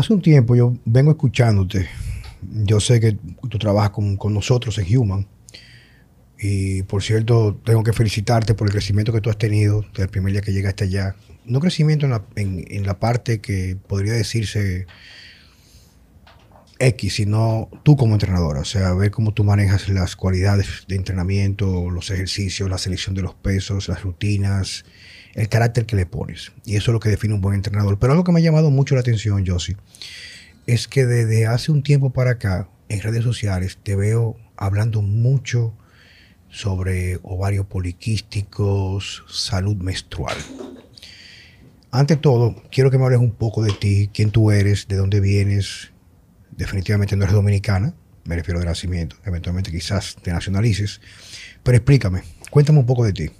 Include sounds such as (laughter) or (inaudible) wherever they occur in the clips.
Hace un tiempo yo vengo escuchándote. Yo sé que tú trabajas con, con nosotros en Human. Y por cierto, tengo que felicitarte por el crecimiento que tú has tenido desde el primer día que llegaste allá. No crecimiento en la, en, en la parte que podría decirse X, sino tú como entrenadora. O sea, ver cómo tú manejas las cualidades de entrenamiento, los ejercicios, la selección de los pesos, las rutinas, el carácter que le pones. Y eso es lo que define un buen entrenador. Pero algo que me ha llamado mucho la atención, Josie, es que desde hace un tiempo para acá, en redes sociales, te veo hablando mucho sobre ovarios poliquísticos, salud menstrual. Ante todo, quiero que me hables un poco de ti, quién tú eres, de dónde vienes. Definitivamente no eres dominicana, me refiero de nacimiento, eventualmente quizás te nacionalices. Pero explícame, cuéntame un poco de ti.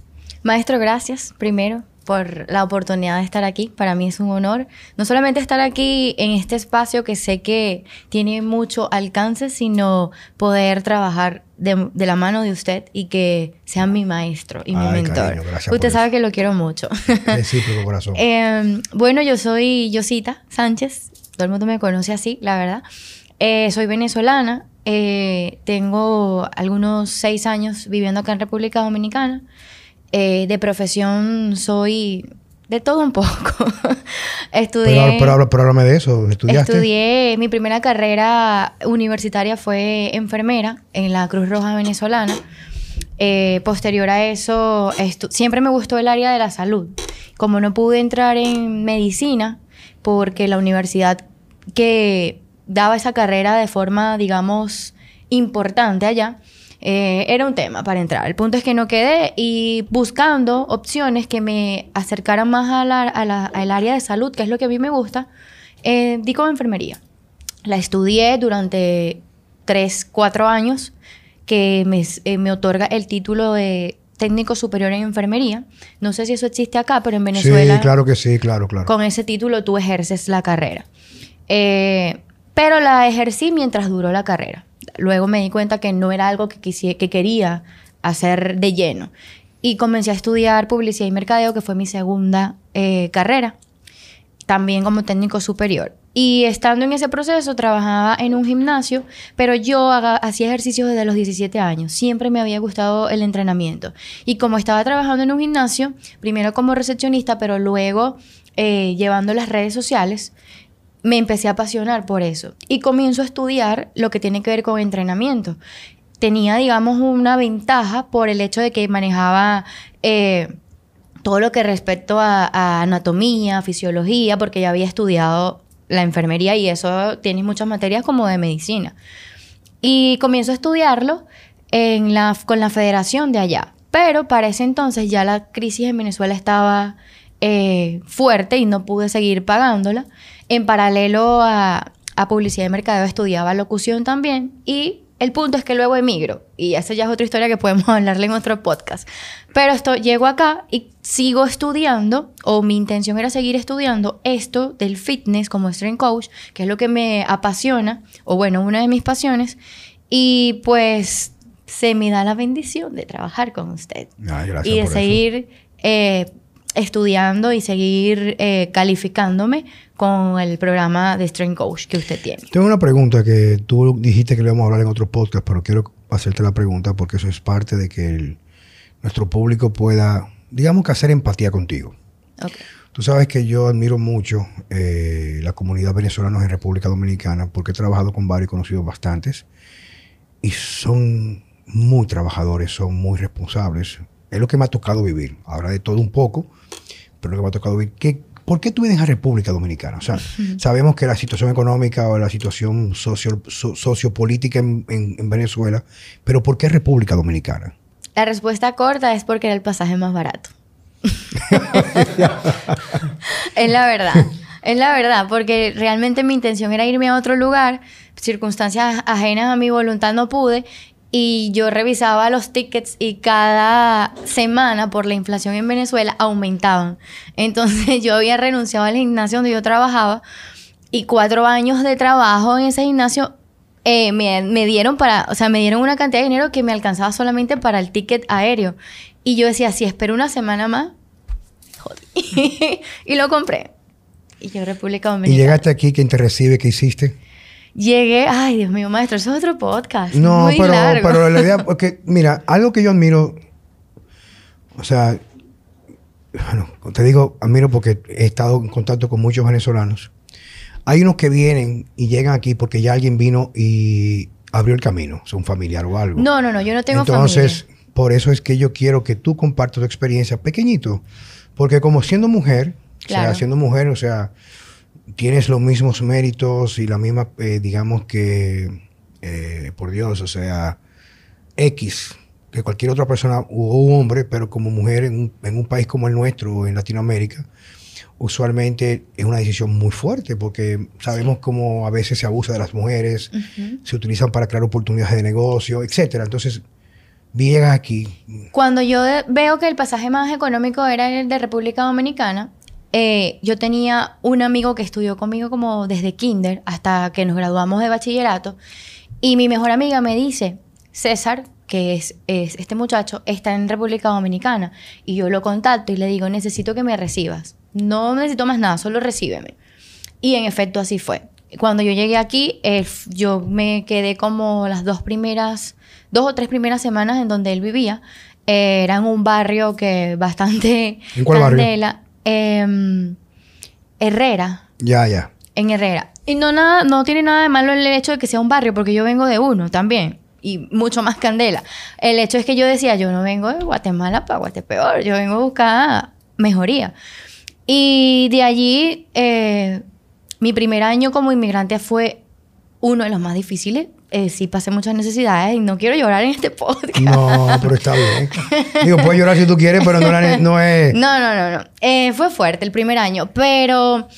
Maestro, gracias primero por la oportunidad de estar aquí. Para mí es un honor no solamente estar aquí en este espacio que sé que tiene mucho alcance, sino poder trabajar de, de la mano de usted y que sea mi maestro y mi mentor. cariño, usted sabe eso. que lo quiero mucho. Recíproco corazón. (laughs) Eh, bueno, yo soy Yosita Sánchez. Todo el mundo me conoce así, la verdad. Eh, soy venezolana. eh, tengo algunos seis años viviendo acá en República Dominicana. Eh, de profesión soy de todo un poco. (laughs) Estudié. pero, pero, habla- pero háblame de eso. ¿Estudiaste? Estudié, mi primera carrera universitaria fue enfermera en la Cruz Roja venezolana. Eh, posterior a eso, siempre me gustó el área de la salud. Como no pude entrar en medicina, porque la universidad que daba esa carrera de forma, digamos, importante allá, eh, era un tema para entrar. El punto es que no quedé y buscando opciones que me acercaran más a la- a la- al área de salud, que es lo que a mí me gusta, eh, di con enfermería. La estudié durante tres, cuatro años, que me, eh, me otorga el título de técnico superior en enfermería. No sé si eso existe acá, pero en Venezuela Sí, claro que sí, claro, claro. con ese título tú ejerces la carrera. Eh, pero la ejercí mientras duró la carrera. Luego me di cuenta que no era algo que, quisi- que quería hacer de lleno. Y comencé a estudiar publicidad y mercadeo, que fue mi segunda eh, carrera, también como técnico superior. Y estando en ese proceso, trabajaba en un gimnasio, pero yo haga- hacía ejercicios desde los 17 años. Siempre me había gustado el entrenamiento. Y como estaba trabajando en un gimnasio, primero como recepcionista, pero luego eh, llevando las redes sociales, me empecé a apasionar por eso. Y comienzo a estudiar lo que tiene que ver con entrenamiento. Tenía, digamos, una ventaja por el hecho de que manejaba... eh, todo lo que respecto a, anatomía, fisiología, porque ya había estudiado la enfermería y eso tiene muchas materias como de medicina. Y comienzo a estudiarlo con la federación de allá. Pero para ese entonces ya la crisis en Venezuela estaba eh, fuerte y no pude seguir pagándola. En paralelo a, a publicidad y mercadeo estudiaba locución también y el punto es que luego emigro y esa ya es otra historia que podemos (laughs) hablarle en otro podcast. Pero esto llego acá y sigo estudiando o mi intención era seguir estudiando esto del fitness como strength coach, que es lo que me apasiona o bueno, una de mis pasiones y pues se me da la bendición de trabajar con usted Ay, y de seguir eh, estudiando y seguir eh, calificándome con el programa de Strength Coach que usted tiene. Tengo una pregunta que tú dijiste que le vamos a hablar en otro podcast, pero quiero hacerte la pregunta porque eso es parte de que el- nuestro público pueda, digamos que hacer empatía contigo. Ok. Tú sabes que yo admiro mucho eh, la comunidad venezolana en República Dominicana porque he trabajado con varios y conocido bastantes y son muy trabajadores, son muy responsables. Es lo que me ha tocado vivir. Ahora de todo un poco, pero lo que me ha tocado vivir. ¿Qué, ¿Por qué tú vienes a República Dominicana? O sea, sabemos que la situación económica o la situación socio, so- sociopolítica en, en- en Venezuela, pero ¿por qué República Dominicana? La respuesta corta es porque era el pasaje más barato. (laughs) es la verdad. Es la verdad, porque realmente mi intención era irme a otro lugar, circunstancias ajenas a mi voluntad no pude, y yo revisaba los tickets y cada semana por la inflación en Venezuela aumentaban. Entonces (laughs) yo había renunciado al gimnasio donde yo trabajaba y cuatro años de trabajo en ese gimnasio eh, me, me dieron para, o sea, me dieron una cantidad de dinero que me alcanzaba solamente para el ticket aéreo. Y yo decía, si espero una semana más, jodí. (laughs) y lo compré. Y yo República Y Dominicana. llegaste aquí, ¿quién te recibe? ¿Qué hiciste? Llegué, ay Dios mío, maestro, eso es otro podcast. No, muy pero, largo. pero la idea, (laughs) porque mira, algo que yo admiro, o sea, bueno, te digo, admiro porque he estado en contacto con muchos venezolanos. Hay unos que vienen y llegan aquí porque ya alguien vino y abrió el camino, o sea, un familiar o algo. No, no, no, yo no tengo Entonces, familia. por eso es que yo quiero que tú compartas tu experiencia pequeñito. Porque como siendo mujer, o sea, siendo mujer, o sea, tienes los mismos méritos y la misma, eh, digamos que, eh, por Dios, o sea, X que cualquier otra persona un hombre, pero como mujer en un, en un país como el nuestro en Latinoamérica, usualmente es una decisión muy fuerte porque sabemos cómo a veces se abusa de las mujeres, se utilizan para crear oportunidades de negocio, etcétera. Entonces, llegas aquí, Cuando yo veo que el pasaje más económico era el de República Dominicana, eh, yo tenía un amigo que estudió conmigo como desde kinder hasta que nos graduamos de bachillerato. Y mi mejor amiga me dice, César, que es, es este muchacho, está en República Dominicana. Y yo lo contacto y le digo, necesito que me recibas. No necesito más nada, solo recíbeme. Y en efecto así fue. Cuando yo llegué aquí, eh, yo me quedé como las dos primeras, dos o tres primeras semanas en donde él vivía. Eh, era en un barrio que bastante ¿En cuál barrio? Em, Herrera, ya, ya. en Herrera. Y no, nada, no tiene nada de malo el hecho de que sea un barrio, porque yo vengo de uno también. Y mucho más candela. El hecho es que yo decía, yo no vengo de Guatemala para Guatepeor, yo vengo a buscar mejoría. Y de allí, eh, mi primer año como inmigrante fue uno de los más difíciles. Eh, sí pasé muchas necesidades y no quiero llorar en este (laughs) podcast. No, pero está bien. Digo, puedes llorar si tú quieres, pero no, la- no es... No, no, no, no. Eh, fue fuerte el primer año, pero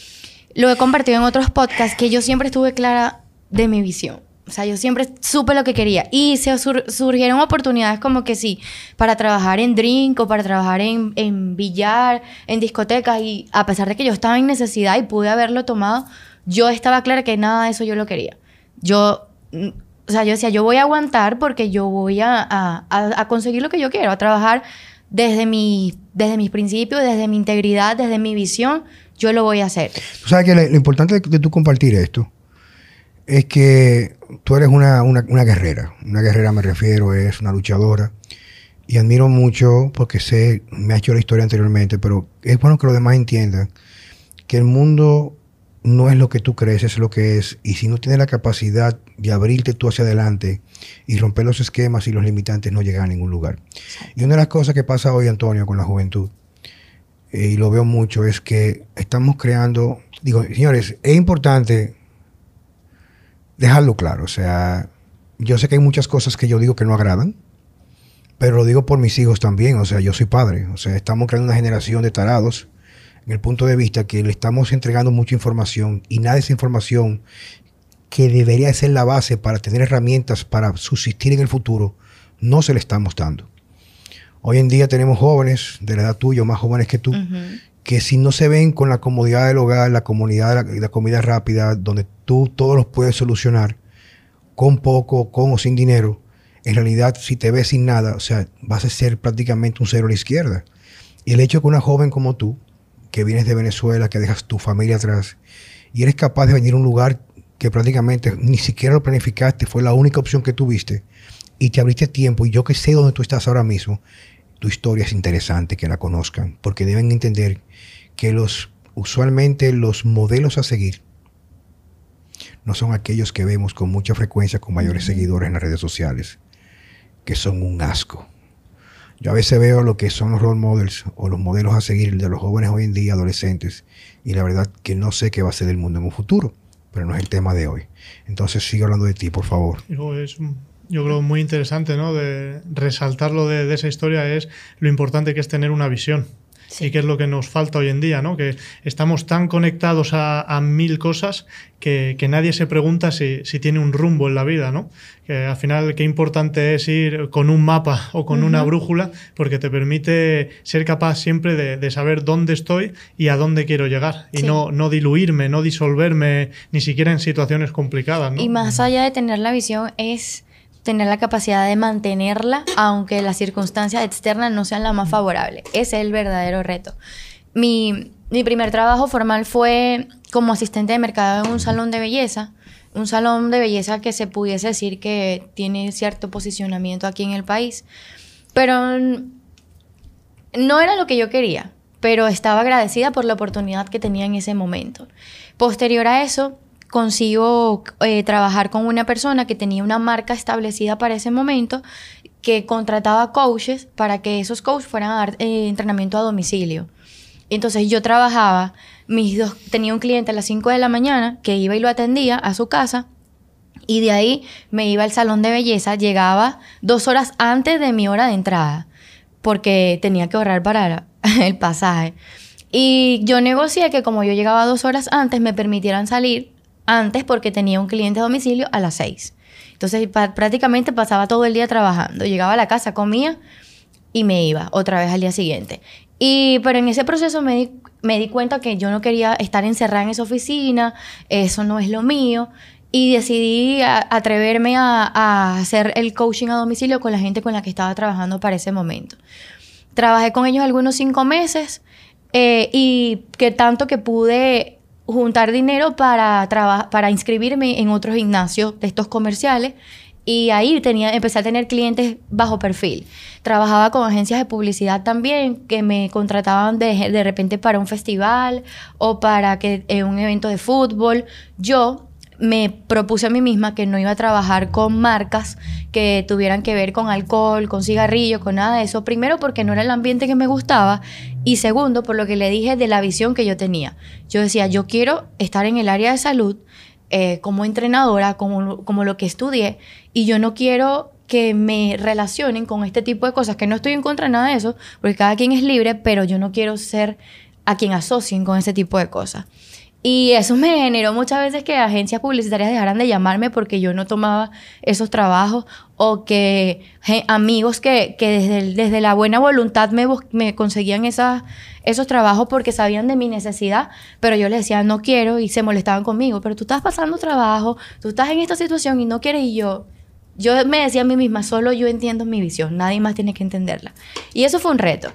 lo he compartido en otros podcasts que yo siempre estuve clara de mi visión. O sea, yo siempre supe lo que quería. Y se sur- surgieron oportunidades como que sí, para trabajar en drink o para trabajar en, en billar, en discotecas. Y a pesar de que yo estaba en necesidad y pude haberlo tomado, yo estaba clara que nada de eso yo lo quería. Yo, o sea, yo decía, yo voy a aguantar porque yo voy a, a- a- conseguir lo que yo quiero, a trabajar desde, mi, desde mis principios, desde mi integridad, desde mi visión, yo lo voy a hacer. Tú sabes que lo, lo importante de, de tú compartir esto es que tú eres una, una, una guerrera. Una guerrera me refiero, es una luchadora. Y admiro mucho porque sé, me ha hecho la historia anteriormente, pero es bueno que los demás entiendan que el mundo no es lo que tú crees, es lo que es. Y si no tienes la capacidad de abrirte tú hacia adelante y romper los esquemas y los limitantes, no llegas a ningún lugar. Y una de las cosas que pasa hoy, Antonio, con la juventud, eh, y lo veo mucho, es que estamos creando, digo, señores, es importante dejarlo claro. O sea, yo sé que hay muchas cosas que yo digo que no agradan, pero lo digo por mis hijos también. O sea, yo soy padre. O sea, estamos creando una generación de tarados en el punto de vista que le estamos entregando mucha información y nada de esa información que debería ser la base para tener herramientas para subsistir en el futuro, no se le estamos dando. Hoy en día tenemos jóvenes de la edad tuya, más jóvenes que tú, que si no se ven con la comodidad del hogar, la comunidad de la, la comida rápida, donde tú todos los puedes solucionar con poco, con o sin dinero, en realidad si te ves sin nada, o sea, vas a ser prácticamente un cero a la izquierda. Y el hecho de que una joven como tú, que vienes de Venezuela, que dejas tu familia atrás, y eres capaz de venir a un lugar que prácticamente ni siquiera lo planificaste, fue la única opción que tuviste, y te abriste tiempo, y yo que sé dónde tú estás ahora mismo, tu historia es interesante que la conozcan, porque deben entender que los usualmente los modelos a seguir no son aquellos que vemos con mucha frecuencia con mayores seguidores en las redes sociales, que son un asco. Yo a veces veo lo que son los role models o los modelos a seguir de los jóvenes hoy en día, adolescentes, y la verdad que no sé qué va a ser del mundo en un futuro, pero no es el tema de hoy. Entonces sigue hablando de ti, por favor. Digo, es, yo creo muy interesante, ¿no? De resaltar lo de esa historia es lo importante que es tener una visión. Sí. Y que es lo que nos falta hoy en día, ¿no? Que estamos tan conectados a, a mil cosas que, que nadie se pregunta si, si tiene un rumbo en la vida, ¿no? Que al final qué importante es ir con un mapa o con una brújula porque te permite ser capaz siempre de, de saber dónde estoy y a dónde quiero llegar. Y Sí. no, no diluirme, no disolverme, ni siquiera en situaciones complicadas, ¿no? Y más allá de tener la visión es tener la capacidad de mantenerla aunque las circunstancias externas no sean las más favorables. Ese es el verdadero reto. Mi, mi primer trabajo formal fue como asistente de mercado en un salón de belleza. Un salón de belleza que se pudiese decir que tiene cierto posicionamiento aquí en el país. Pero no era lo que yo quería, pero estaba agradecida por la oportunidad que tenía en ese momento. Posterior a eso, consigo eh, trabajar con una persona que tenía una marca establecida para ese momento que contrataba coaches para que esos coaches fueran a dar eh, entrenamiento a domicilio. Entonces yo trabajaba, mis dos, tenía un cliente a las 5 de la mañana que iba y lo atendía a su casa y de ahí me iba al salón de belleza, llegaba dos horas antes de mi hora de entrada porque tenía que ahorrar para (laughs) el pasaje. Y yo negocié que como yo llegaba dos horas antes, me permitieran salir antes porque tenía un cliente a domicilio a las seis. Entonces prácticamente pasaba todo el día trabajando. Llegaba a la casa, comía y me iba otra vez al día siguiente. Y pero en ese proceso me di, me di cuenta que yo no quería estar encerrada en esa oficina, eso no es lo mío. Y decidí atreverme a, a, hacer el coaching a domicilio con la gente con la que estaba trabajando para ese momento. Trabajé con ellos algunos cinco meses eh, y que tanto que pude juntar dinero para, para inscribirme en otro gimnasio de estos comerciales y ahí tenía, empecé a tener clientes bajo perfil. Trabajaba con agencias de publicidad también que me contrataban de, de repente para un festival o para que, eh, un evento de fútbol. Yo me propuse a mí misma que no iba a trabajar con marcas que tuvieran que ver con alcohol, con cigarrillos, con nada de eso. Primero porque no era el ambiente que me gustaba y segundo por lo que le dije de la visión que yo tenía. Yo decía, yo quiero estar en el área de salud eh, como entrenadora, como, como lo que estudié y yo no quiero que me relacionen con este tipo de cosas, que no estoy en contra de nada de eso, porque cada quien es libre, pero yo no quiero ser a quien asocien con ese tipo de cosas. Y eso me generó muchas veces que agencias publicitarias dejaran de llamarme porque yo no tomaba esos trabajos o que amigos que, que desde, desde, la buena voluntad me, me conseguían esas, esos trabajos porque sabían de mi necesidad, pero yo les decía no quiero y se molestaban conmigo, pero tú estás pasando trabajo, tú estás en esta situación y no quieres y yo... Yo me decía a mí misma, solo yo entiendo mi visión, nadie más tiene que entenderla. Y eso fue un reto.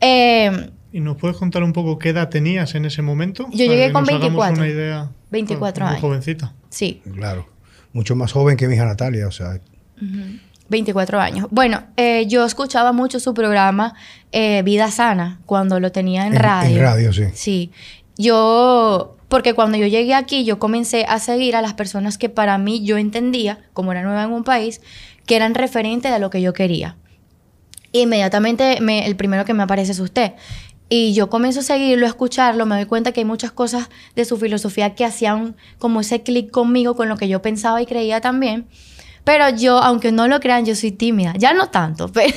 Eh, ¿Y nos puedes contar un poco qué edad tenías en ese momento? Yo llegué con 24. Una idea, 24 muy años. jovencita. Sí. Claro. Mucho más joven que mi hija Natalia, o sea. 24 años. Bueno, eh, yo escuchaba mucho su programa eh, Vida Sana cuando lo tenía en, En- radio. en radio, sí. Sí. Yo, porque cuando yo llegué aquí, yo comencé a seguir a las personas que para mí yo entendía, como era nueva en un país, que eran referentes de lo que yo quería. Inmediatamente me- el primero que me aparece es usted. Y yo comienzo a seguirlo, a escucharlo, me doy cuenta que hay muchas cosas de su filosofía que hacían como ese clic conmigo, con lo que yo pensaba y creía también. Pero yo, aunque no lo crean, yo soy tímida. Ya no tanto, (laughs) pero...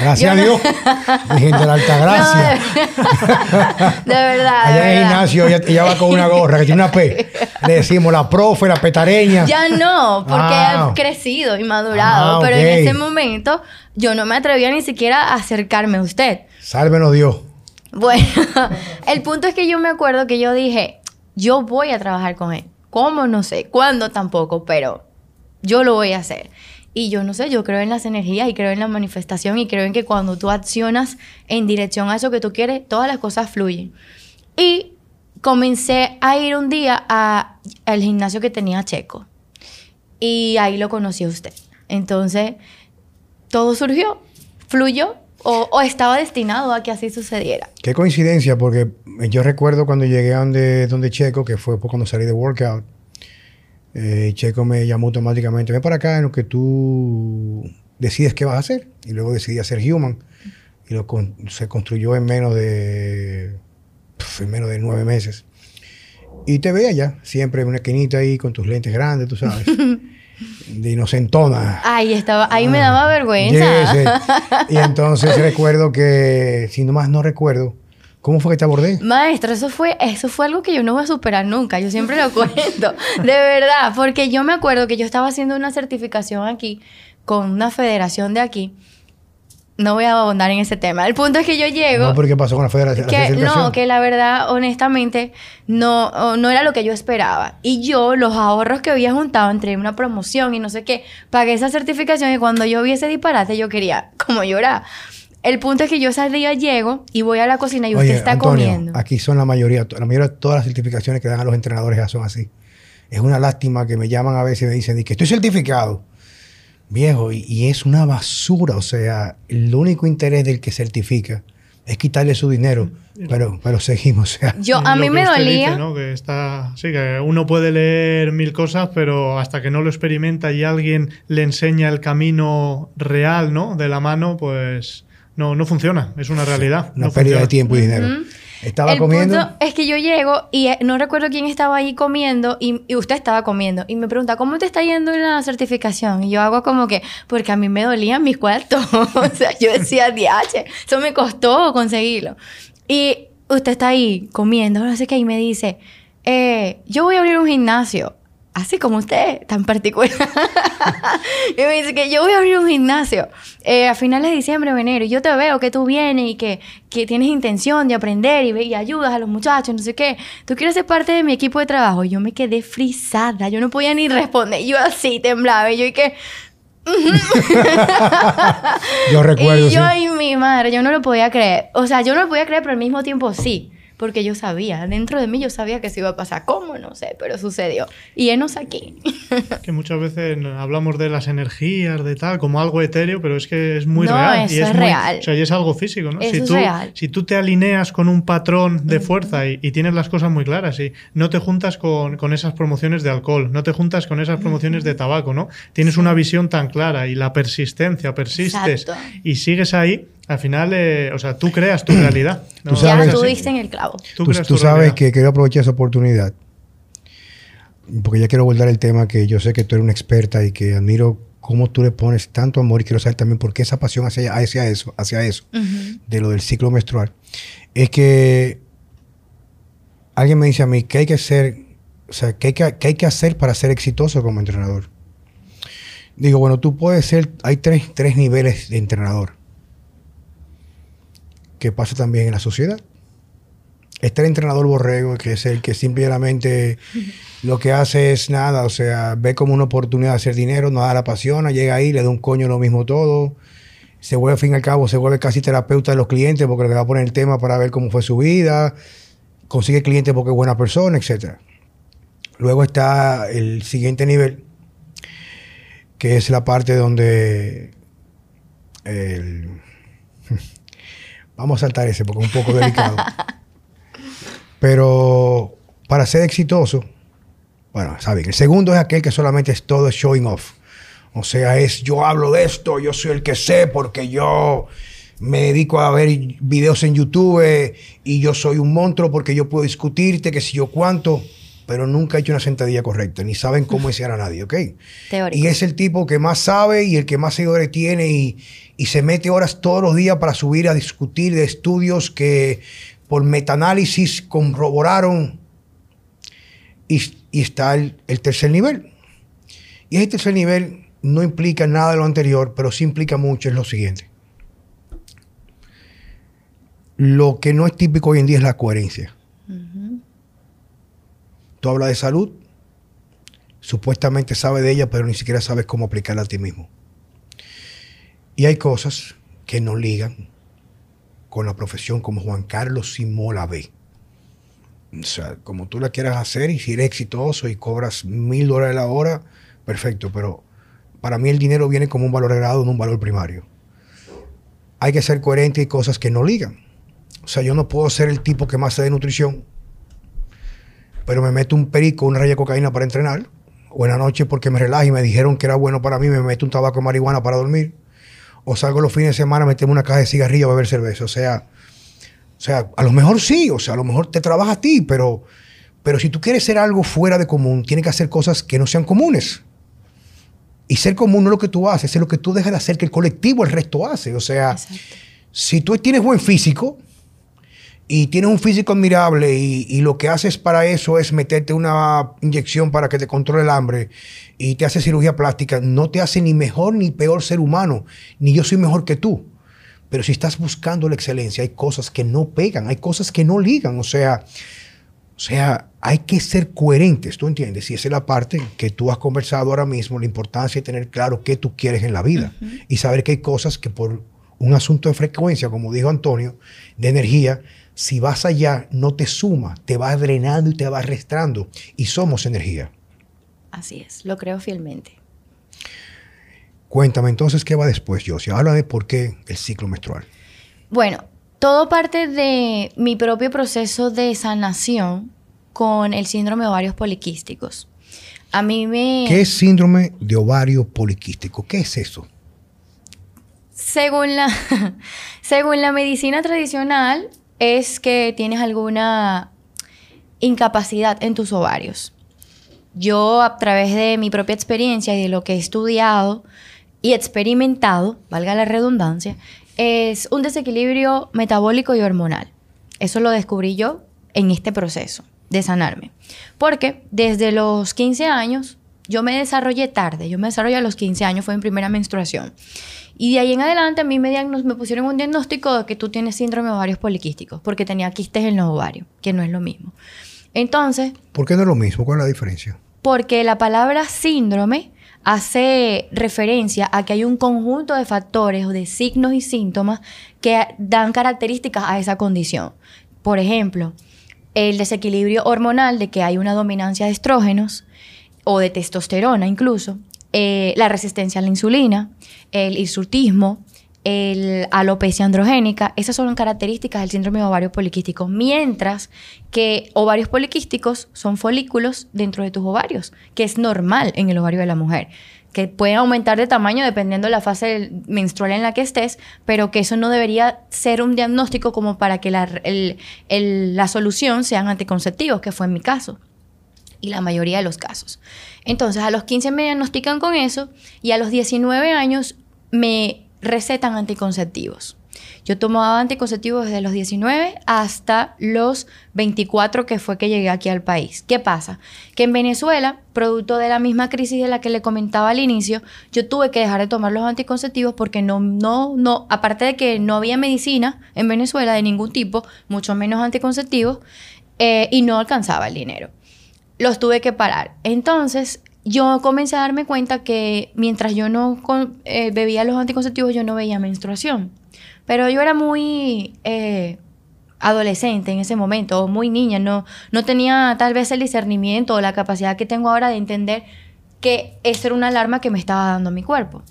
Gracias a no- Dios. (laughs) Virgen de la Alta Gracia. No, de, (laughs) de verdad. de Allá en el verdad. gimnasio ella, ella va con una gorra que tiene una P. Le decimos la profe, la petareña. Ya no, porque Ah. he crecido y madurado. Ah, pero en ese momento yo no me atrevía ni siquiera a acercarme a usted. Sálvenos Dios. Bueno, (laughs) el punto es que yo me acuerdo que yo dije, yo voy a trabajar con él. ¿Cómo? No sé. ¿Cuándo? Tampoco, pero yo lo voy a hacer. Y yo no sé, yo creo en las energías y creo en la manifestación y creo en que cuando tú accionas en dirección a eso que tú quieres, todas las cosas fluyen. Y comencé a ir un día al gimnasio que tenía Checo. Y ahí lo conocí a usted. Entonces, todo surgió, fluyó o, o estaba destinado a que así sucediera. Qué coincidencia, porque yo recuerdo cuando llegué a donde, donde Checo, que fue cuando salí de workout, eh, Checo me llamó automáticamente, ven para acá en lo que tú decides qué vas a hacer. Y luego decidí hacer Human. Y lo con- se construyó en menos de, en menos de nueve meses. Y te ve allá, siempre en una esquinita ahí con tus lentes grandes, tú sabes. (laughs) de inocentona. Ahí estaba, ahí me daba vergüenza. Yes. (laughs) Y entonces recuerdo que, si no más no recuerdo, ¿cómo fue que te abordé? Maestro, eso fue, eso fue algo que yo no voy a superar nunca. Yo siempre lo (laughs) cuento. De verdad. Porque yo me acuerdo que yo estaba haciendo una certificación aquí con una federación de aquí. No voy a abundar en ese tema. El punto es que yo llego. No, pero ¿qué pasó con la federación? que, certificación? no, que la verdad, honestamente, no, no era lo que yo esperaba. Y yo, los ahorros que había juntado entre una promoción y no sé qué, pagué esa certificación y cuando yo vi ese disparate, yo quería como llorar. El punto es que yo ese día llego y voy a la cocina y Oye, usted está Antonio, comiendo. Aquí son la mayoría, la mayoría de todas las certificaciones que dan a los entrenadores ya son así. Es una lástima que me llaman a veces y me dicen "Di que estoy certificado. Viejo, y, y es una basura. O sea, el único interés del que certifica es quitarle su dinero. Pero, pero seguimos. O sea, Yo, a mí que me dolía. dice, ¿no? Que está, sí, que uno puede leer mil cosas, pero hasta que no lo experimenta y alguien le enseña el camino real, ¿no? De la mano, pues no, no funciona. Es una realidad. una no pérdida de tiempo y dinero. Estaba el comiendo. punto es que yo llego y eh, no recuerdo quién estaba ahí comiendo y, y usted estaba comiendo y me pregunta, ¿cómo te está yendo en la certificación? Y yo hago como que, porque a mí me dolían mis cuartos. (laughs) o sea, yo decía, DH, eso me costó conseguirlo. Y usted está ahí comiendo, no sé qué, y me dice, eh, yo voy a abrir un gimnasio. Así como usted, tan particular. (laughs) y me dice que yo voy a abrir un gimnasio eh, a finales de diciembre o enero. Y yo te veo que tú vienes y que, que tienes intención de aprender y, y ayudas a los muchachos, no sé qué. Tú quieres ser parte de mi equipo de trabajo. Y yo me quedé frisada. Yo no podía ni responder. Yo así temblaba. Y yo y que... (laughs) (laughs) Yo recuerdo. y yo sí. y mi madre, yo no lo podía creer. O sea, yo no lo podía creer, pero al mismo tiempo sí. Porque yo sabía, dentro de mí yo sabía que eso iba a pasar. ¿Cómo? No sé, pero sucedió. Y enos aquí. (laughs) Que muchas veces hablamos de las energías, de tal, como algo etéreo, pero es que es muy No, real. eso y es, es muy- real. O sea, y es algo físico, ¿no? Eso si, es tú, real. si tú te alineas con un patrón de fuerza y, y tienes las cosas muy claras y no te juntas con, con esas promociones de alcohol, no te juntas con esas promociones de tabaco, ¿no? Tienes una visión tan clara y la persistencia, persistes Exacto. y sigues ahí, al final, eh, o sea, tú creas tu realidad. ¿no? Tú ya tú diste en el clavo. Tú, sabes realidad. que quiero aprovechar esa oportunidad. Porque ya quiero abordar el tema que yo sé que tú eres una experta y que admiro cómo tú le pones tanto amor y quiero saber también por qué esa pasión hacia, hacia eso, hacia eso, de lo del ciclo menstrual. Es que alguien me dice a mí que hay que hacer, o sea, que hay que, que hay que hacer para ser exitoso como entrenador. Digo, bueno, tú puedes ser, hay tres, tres niveles de entrenador que pasa también en la sociedad. Está el entrenador borrego, que es el que simplemente lo que hace es nada, o sea, ve como una oportunidad de hacer dinero, no da la apasiona, llega ahí, le da un coño lo mismo todo, se vuelve al fin y al cabo, se vuelve casi terapeuta de los clientes porque le va a poner el tema para ver cómo fue su vida, consigue clientes porque es buena persona, etc. Luego está el siguiente nivel, que es la parte donde el- vamos a saltar ese porque es un poco delicado. (laughs) Pero para ser exitoso, bueno, saben, el segundo es aquel que solamente es todo showing off. O sea, es yo hablo de esto, yo soy el que sé porque yo me dedico a ver videos en YouTube y yo soy un monstruo porque yo puedo discutirte que si yo cuánto, pero nunca he hecho una sentadilla correcta, ni saben cómo (laughs) enseñar a nadie, ¿ok? Teórico. Y es el tipo que más sabe y el que más seguidores tiene y, y se mete horas todos los días para subir a discutir de estudios que por metaanálisis corroboraron. Y, y está el, el tercer nivel. Y ese tercer nivel no implica nada de lo anterior, pero sí implica mucho, es lo siguiente. Lo que no es típico hoy en día es la coherencia. Tú hablas de salud, supuestamente sabes de ella, pero ni siquiera sabes cómo aplicarla a ti mismo. Y hay cosas que no ligan con la profesión como Juan Carlos Simón la ve. O sea, como tú la quieras hacer y si eres exitoso y cobras mil dólares la hora, perfecto, pero para mí el dinero viene como un valor agregado, no un valor primario. Hay que ser coherente y cosas que no ligan. O sea, yo no puedo ser el tipo que más sabe de nutrición, pero me meto un perico, una raya de cocaína para entrenar, o en la noche porque me relaja y me dijeron que era bueno para mí, me meto un tabaco de marihuana para dormir, o salgo los fines de semana a meterme una caja de cigarrillos a beber cerveza. O sea, o sea, a lo mejor sí, o sea, a lo mejor te trabaja a ti, pero, pero si tú quieres ser algo fuera de común, tienes que hacer cosas que no sean comunes. Y ser común no es lo que tú haces, es lo que tú dejas de hacer que el colectivo, el resto hace. O sea, Exacto. si tú tienes buen físico y tienes un físico admirable y, y lo que haces para eso es meterte una inyección para que te controle el hambre y te hace cirugía plástica, no te hace ni mejor ni peor ser humano, ni yo soy mejor que tú. Pero si estás buscando la excelencia, hay cosas que no pegan, hay cosas que no ligan. O sea, o sea, hay que ser coherentes, ¿tú entiendes? Y esa es la parte que tú has conversado ahora mismo, la importancia de tener claro qué tú quieres en la vida y saber que hay cosas que por un asunto de frecuencia, como dijo Antonio, de energía. Si vas allá, no te suma, te va drenando y te va restando. Y somos energía. Así es, lo creo fielmente. Cuéntame entonces qué va después, Josie. Habla de por qué el ciclo menstrual. Bueno, todo parte de mi propio proceso de sanación con el síndrome de ovarios poliquísticos. A mí me... ¿Qué es síndrome de ovario poliquístico? ¿Qué es eso? Según la, (laughs) según la medicina tradicional, es que tienes alguna incapacidad en tus ovarios. Yo, a través de mi propia experiencia y de lo que he estudiado y experimentado, valga la redundancia, es un desequilibrio metabólico y hormonal. Eso lo descubrí yo en este proceso de sanarme. Porque desde los 15 años, yo me desarrollé tarde, yo me desarrollé a los 15 años, fue mi primera menstruación. Y de ahí en adelante a mí me, me pusieron un diagnóstico de que tú tienes síndrome de ovarios poliquísticos, porque tenía quistes en los ovarios, que no es lo mismo. Entonces... ¿Por qué no es lo mismo? ¿Cuál es la diferencia? Porque la palabra síndrome hace referencia a que hay un conjunto de factores o de signos y síntomas que dan características a esa condición. Por ejemplo, el desequilibrio hormonal de que hay una dominancia de estrógenos o de testosterona incluso, eh, la resistencia a la insulina, el hirsutismo, el alopecia androgénica, esas son características del síndrome de ovario poliquístico, mientras que ovarios poliquísticos son folículos dentro de tus ovarios, que es normal en el ovario de la mujer que pueden aumentar de tamaño dependiendo de la fase menstrual en la que estés, pero que eso no debería ser un diagnóstico como para que la, la solución sean anticonceptivos, que fue en mi caso y la mayoría de los casos. Entonces, a los 15 me diagnostican con eso y a los 19 años me recetan anticonceptivos. Yo tomaba anticonceptivos desde los 19 hasta los 24 que fue que llegué aquí al país. ¿Qué pasa? Que en Venezuela, producto de la misma crisis de la que le comentaba al inicio, yo tuve que dejar de tomar los anticonceptivos porque no, no, no, aparte de que no había medicina en Venezuela de ningún tipo, mucho menos anticonceptivos, eh, y no alcanzaba el dinero. Los tuve que parar. Entonces, yo comencé a darme cuenta que mientras yo no eh, bebía los anticonceptivos, yo no veía menstruación. Pero yo era muy eh, adolescente en ese momento, o muy niña, no, no tenía tal vez el discernimiento o la capacidad que tengo ahora de entender que eso era una alarma que me estaba dando mi cuerpo.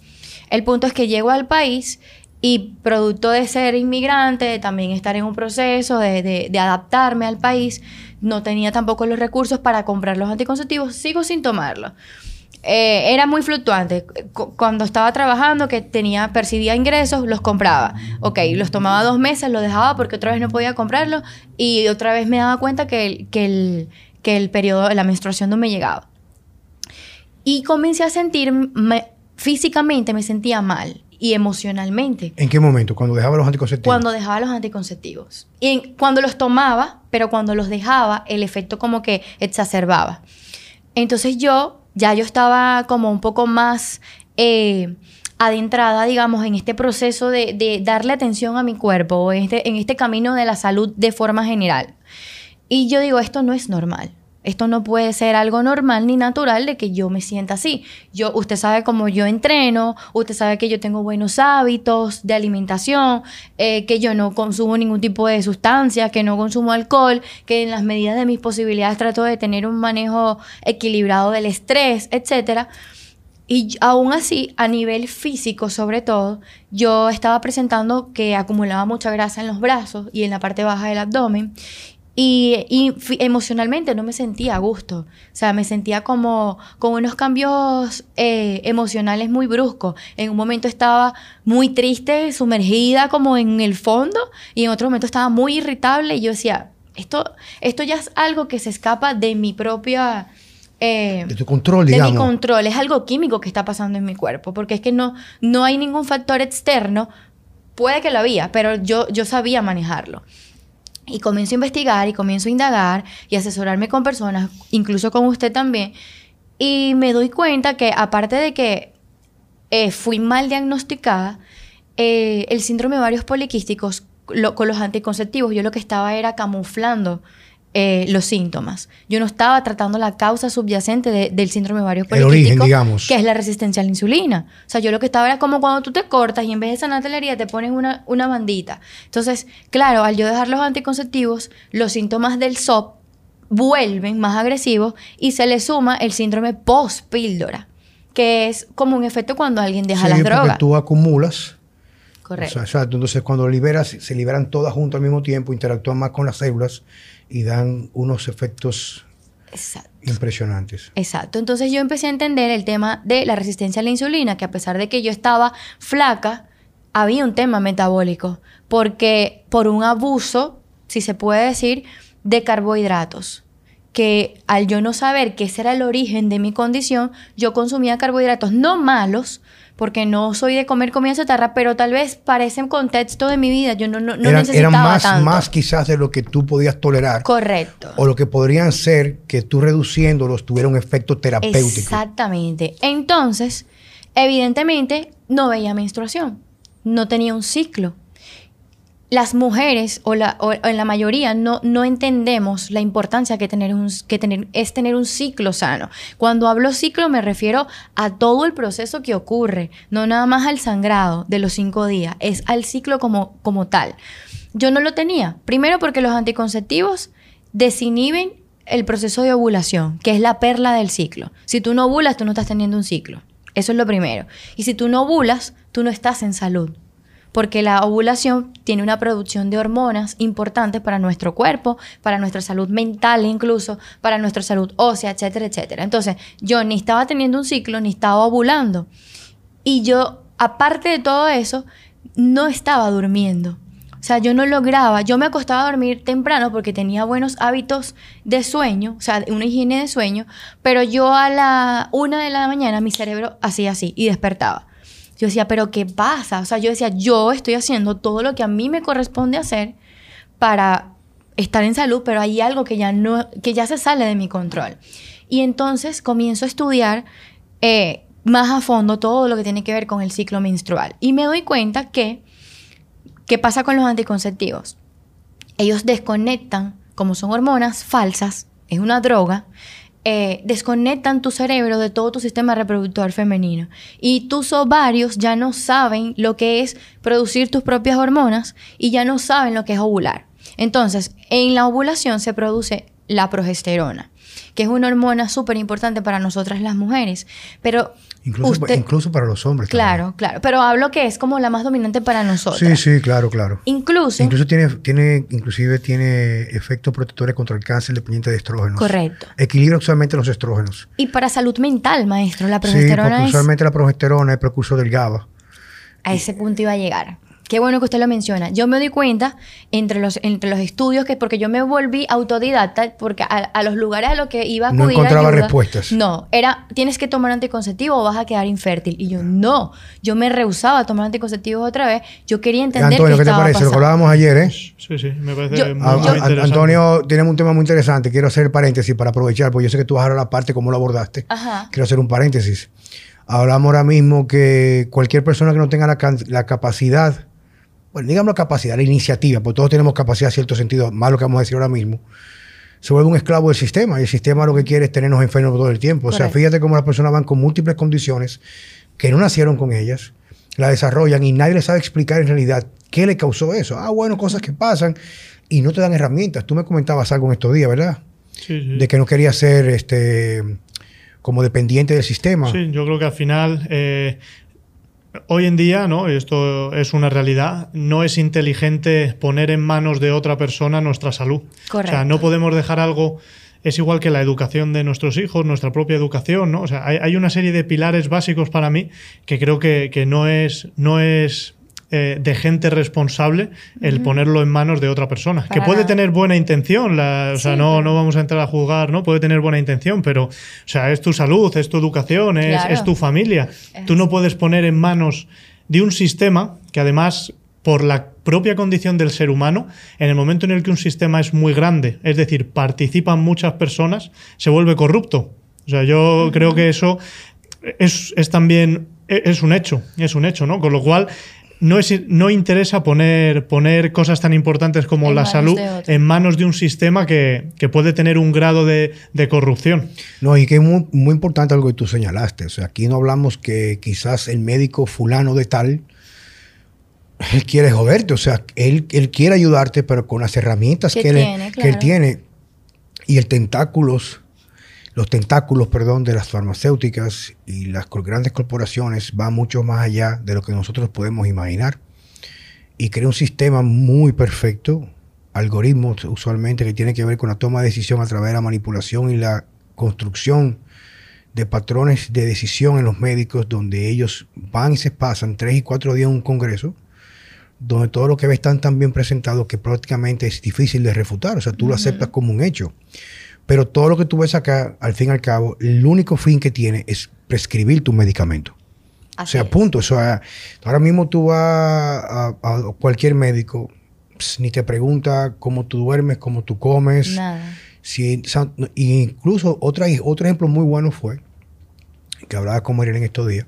El punto es que llego al país y producto de ser inmigrante, de también estar en un proceso de, de, adaptarme al país, no tenía tampoco los recursos para comprar los anticonceptivos, sigo sin tomarlos. Eh, era muy fluctuante. Cuando estaba trabajando, que tenía, percibía ingresos, los compraba. Ok, los tomaba dos meses, los dejaba porque otra vez no podía comprarlos y otra vez me daba cuenta que el, que el, que el periodo, la menstruación no me llegaba. Y comencé a sentir, físicamente me sentía mal y emocionalmente. ¿En qué momento? ¿Cuando dejaba los anticonceptivos? Cuando dejaba los anticonceptivos. Y cuando los tomaba, pero cuando los dejaba, el efecto como que exacerbaba. Entonces yo ya yo estaba como un poco más eh, adentrada, digamos, en este proceso de, darle atención a mi cuerpo, o en este, en este camino de la salud de forma general. Y yo digo, esto no es normal. Esto no puede ser algo normal ni natural de que yo me sienta así. Yo, usted sabe cómo yo entreno, usted sabe que yo tengo buenos hábitos de alimentación, eh, que yo no consumo ningún tipo de sustancia, que no consumo alcohol, que en las medidas de mis posibilidades trato de tener un manejo equilibrado del estrés, etc. Y aún así, a nivel físico sobre todo, yo estaba presentando que acumulaba mucha grasa en los brazos y en la parte baja del abdomen y, emocionalmente no me sentía a gusto. O sea, me sentía como con unos cambios eh, emocionales muy bruscos. En un momento estaba muy triste, sumergida como en el fondo, y en otro momento estaba muy irritable. Y yo decía, esto, esto ya es algo que se escapa de mi propia. Eh, de tu control, digamos. De mi control. Es algo químico que está pasando en mi cuerpo. Porque es que no, no hay ningún factor externo. Puede que lo había, pero yo, yo sabía manejarlo. Y comienzo a investigar y comienzo a indagar y asesorarme con personas, incluso con usted también. Y me doy cuenta que aparte de que eh, fui mal diagnosticada, eh, el síndrome de varios poliquísticos con los anticonceptivos, yo lo que estaba era camuflando eh, los síntomas. Yo no estaba tratando la causa subyacente de- del síndrome ovario El poliquístico, origen, digamos. que es la resistencia a la insulina. O sea, yo lo que estaba era como cuando tú te cortas y en vez de sanarte la herida te pones una, una bandita. Entonces, claro, al yo dejar los anticonceptivos, los síntomas del SOP vuelven más agresivos y se le suma el síndrome post-píldora, que es como un efecto cuando alguien deja Sí, las drogas. tú acumulas. Correcto. O sea. Entonces, cuando liberas, se liberan todas juntas al mismo tiempo, interactúan más con las células y dan unos efectos Exacto. impresionantes. Exacto. Entonces yo empecé a entender el tema de la resistencia a la insulina, que a pesar de que yo estaba flaca, había un tema metabólico, porque por un abuso, si se puede decir, de carbohidratos, que al yo no saber que ese era el origen de mi condición, yo consumía carbohidratos no malos, porque no soy de comer comida chatarra, pero tal vez para ese contexto de mi vida yo no, no, no eran, necesitaba eran más, tanto. más quizás de lo que tú podías tolerar. Correcto. O lo que podrían ser que tú reduciéndolos tuviera un efecto terapéutico. Exactamente. Entonces, evidentemente, no veía menstruación. No tenía un ciclo. Las mujeres, o, la, en la mayoría, no, no entendemos la importancia que, tener un, que tener, es tener un ciclo sano. Cuando hablo ciclo me refiero a todo el proceso que ocurre, no nada más al sangrado de los cinco días, es al ciclo como, como tal. Yo no lo tenía. Primero porque los anticonceptivos desinhiben el proceso de ovulación, que es la perla del ciclo. Si tú no ovulas, tú no estás teniendo un ciclo. Eso es lo primero. Y si tú no ovulas, tú no estás en salud. Porque la ovulación tiene una producción de hormonas importantes para nuestro cuerpo, para nuestra salud mental incluso, para nuestra salud ósea, etcétera, etcétera. Entonces, yo ni estaba teniendo un ciclo, ni estaba ovulando. Y yo, aparte de todo eso, no estaba durmiendo. O sea, yo no lograba, yo me acostaba a dormir temprano porque tenía buenos hábitos de sueño, o sea, una higiene de sueño, pero yo a la una de la mañana mi cerebro hacía así y despertaba. Yo decía, pero ¿qué pasa? O sea, yo decía, yo estoy haciendo todo lo que a mí me corresponde hacer para estar en salud, pero hay algo que ya no, que ya se sale de mi control. Y entonces comienzo a estudiar eh, más a fondo todo lo que tiene que ver con el ciclo menstrual. Y me doy cuenta que, ¿qué pasa con los anticonceptivos? Ellos desconectan, como son hormonas falsas, es una droga, eh, desconectan tu cerebro de todo tu sistema reproductor femenino. Y tus ovarios ya no saben lo que es producir tus propias hormonas y ya no saben lo que es ovular. Entonces, en la ovulación se produce la progesterona, que es una hormona súper importante para nosotras las mujeres. Pero Incluso, usted- incluso para los hombres. también. Claro, claro. Pero hablo que es como la más dominante para nosotros. Sí, sí, claro, claro. Incluso. Incluso tiene, tiene, inclusive tiene efectos protectores contra el cáncer dependiente de estrógenos. Correcto. Equilibra usualmente los estrógenos. Y para salud mental, maestro, la Sí, progesterona porque es. usualmente la progesterona es precursor del GABA. A ese punto iba a llegar. Qué bueno que usted lo menciona. Yo me doy cuenta entre los, entre los estudios que, porque yo me volví autodidacta, porque a, a los lugares a los que iba a No acudir encontraba ayuda, respuestas. No, era, tienes que tomar anticonceptivo o vas a quedar infértil. Y yo, no. Yo me rehusaba a tomar anticonceptivos otra vez. Yo quería entender Antonio, qué ¿qué te estaba parece? Lo que pasando. hablábamos ayer, ¿eh? Sí, sí, me parece Yo- muy, A- muy a- interesante. Antonio, tenemos un tema muy interesante. Quiero hacer el paréntesis para aprovechar, porque yo sé que tú vas a hablar la parte cómo lo abordaste. Ajá. Quiero hacer un paréntesis. Hablamos ahora mismo que cualquier persona que no tenga la capacidad, bueno, digamos la capacidad, la iniciativa, porque todos tenemos capacidad en cierto sentido, más lo que vamos a decir ahora mismo, se vuelve un esclavo del sistema y el sistema lo que quiere es tenernos enfermos todo el tiempo. O sea, Correcto. fíjate cómo las personas van con múltiples condiciones que no nacieron con ellas, la desarrollan y nadie les sabe explicar en realidad qué le causó eso. Ah, bueno, cosas que pasan y no te dan herramientas. Tú me comentabas algo en estos días, ¿verdad? Sí, sí. De que no quería ser este como dependiente del sistema. Sí, yo creo que al final, eh, hoy en día, ¿no? Esto es una realidad, no es inteligente poner en manos de otra persona nuestra salud. O Correcto. sea, no podemos dejar algo. Es igual que la educación de nuestros hijos, nuestra propia educación, ¿no? O sea, hay, hay una serie de pilares básicos para mí que creo que, que no es, no es eh, de gente responsable el ponerlo en manos de otra persona. Para que puede tener buena intención, la- o sea, no, no vamos a entrar a juzgar, ¿no? Puede tener buena intención, pero, o sea, es tu salud, es tu educación, es, Claro. es tu familia. Es Tú no puedes poner en manos de un sistema que además, por la propia condición del ser humano, en el momento en el que un sistema es muy grande, es decir, participan muchas personas, se vuelve corrupto. O sea, yo creo que eso es, es también, e- es un hecho, es un hecho, ¿no? Con lo cual, no, es, no interesa poner, poner cosas tan importantes como En la salud en manos de un sistema que, que puede tener un grado de, de corrupción. No, y que es muy, muy importante algo que tú señalaste. O sea, aquí no hablamos que quizás el médico fulano de tal, él quiere joderte. O sea, él, él quiere ayudarte, pero con las herramientas Que que, él- tiene, que él claro. tiene. Y el tentáculos, los tentáculos, perdón, de las farmacéuticas y las grandes corporaciones van mucho más allá de lo que nosotros podemos imaginar. Y crea un sistema muy perfecto, algoritmos usualmente que tiene que ver con la toma de decisión a través de la manipulación y la construcción de patrones de decisión en los médicos donde ellos van y se pasan tres y cuatro días en un congreso donde todo lo que ves están tan bien presentado que prácticamente es difícil de refutar, o sea, tú lo aceptas como un hecho. Pero todo lo que tú ves acá, al fin y al cabo, el único fin que tiene es prescribir tu medicamento. O sea, punto. O sea, ahora mismo tú vas a, a cualquier médico, ps, ni te pregunta cómo tú duermes, cómo tú comes. Nada. Si, incluso otra, otro ejemplo muy bueno fue, que hablaba con Mariela en estos días,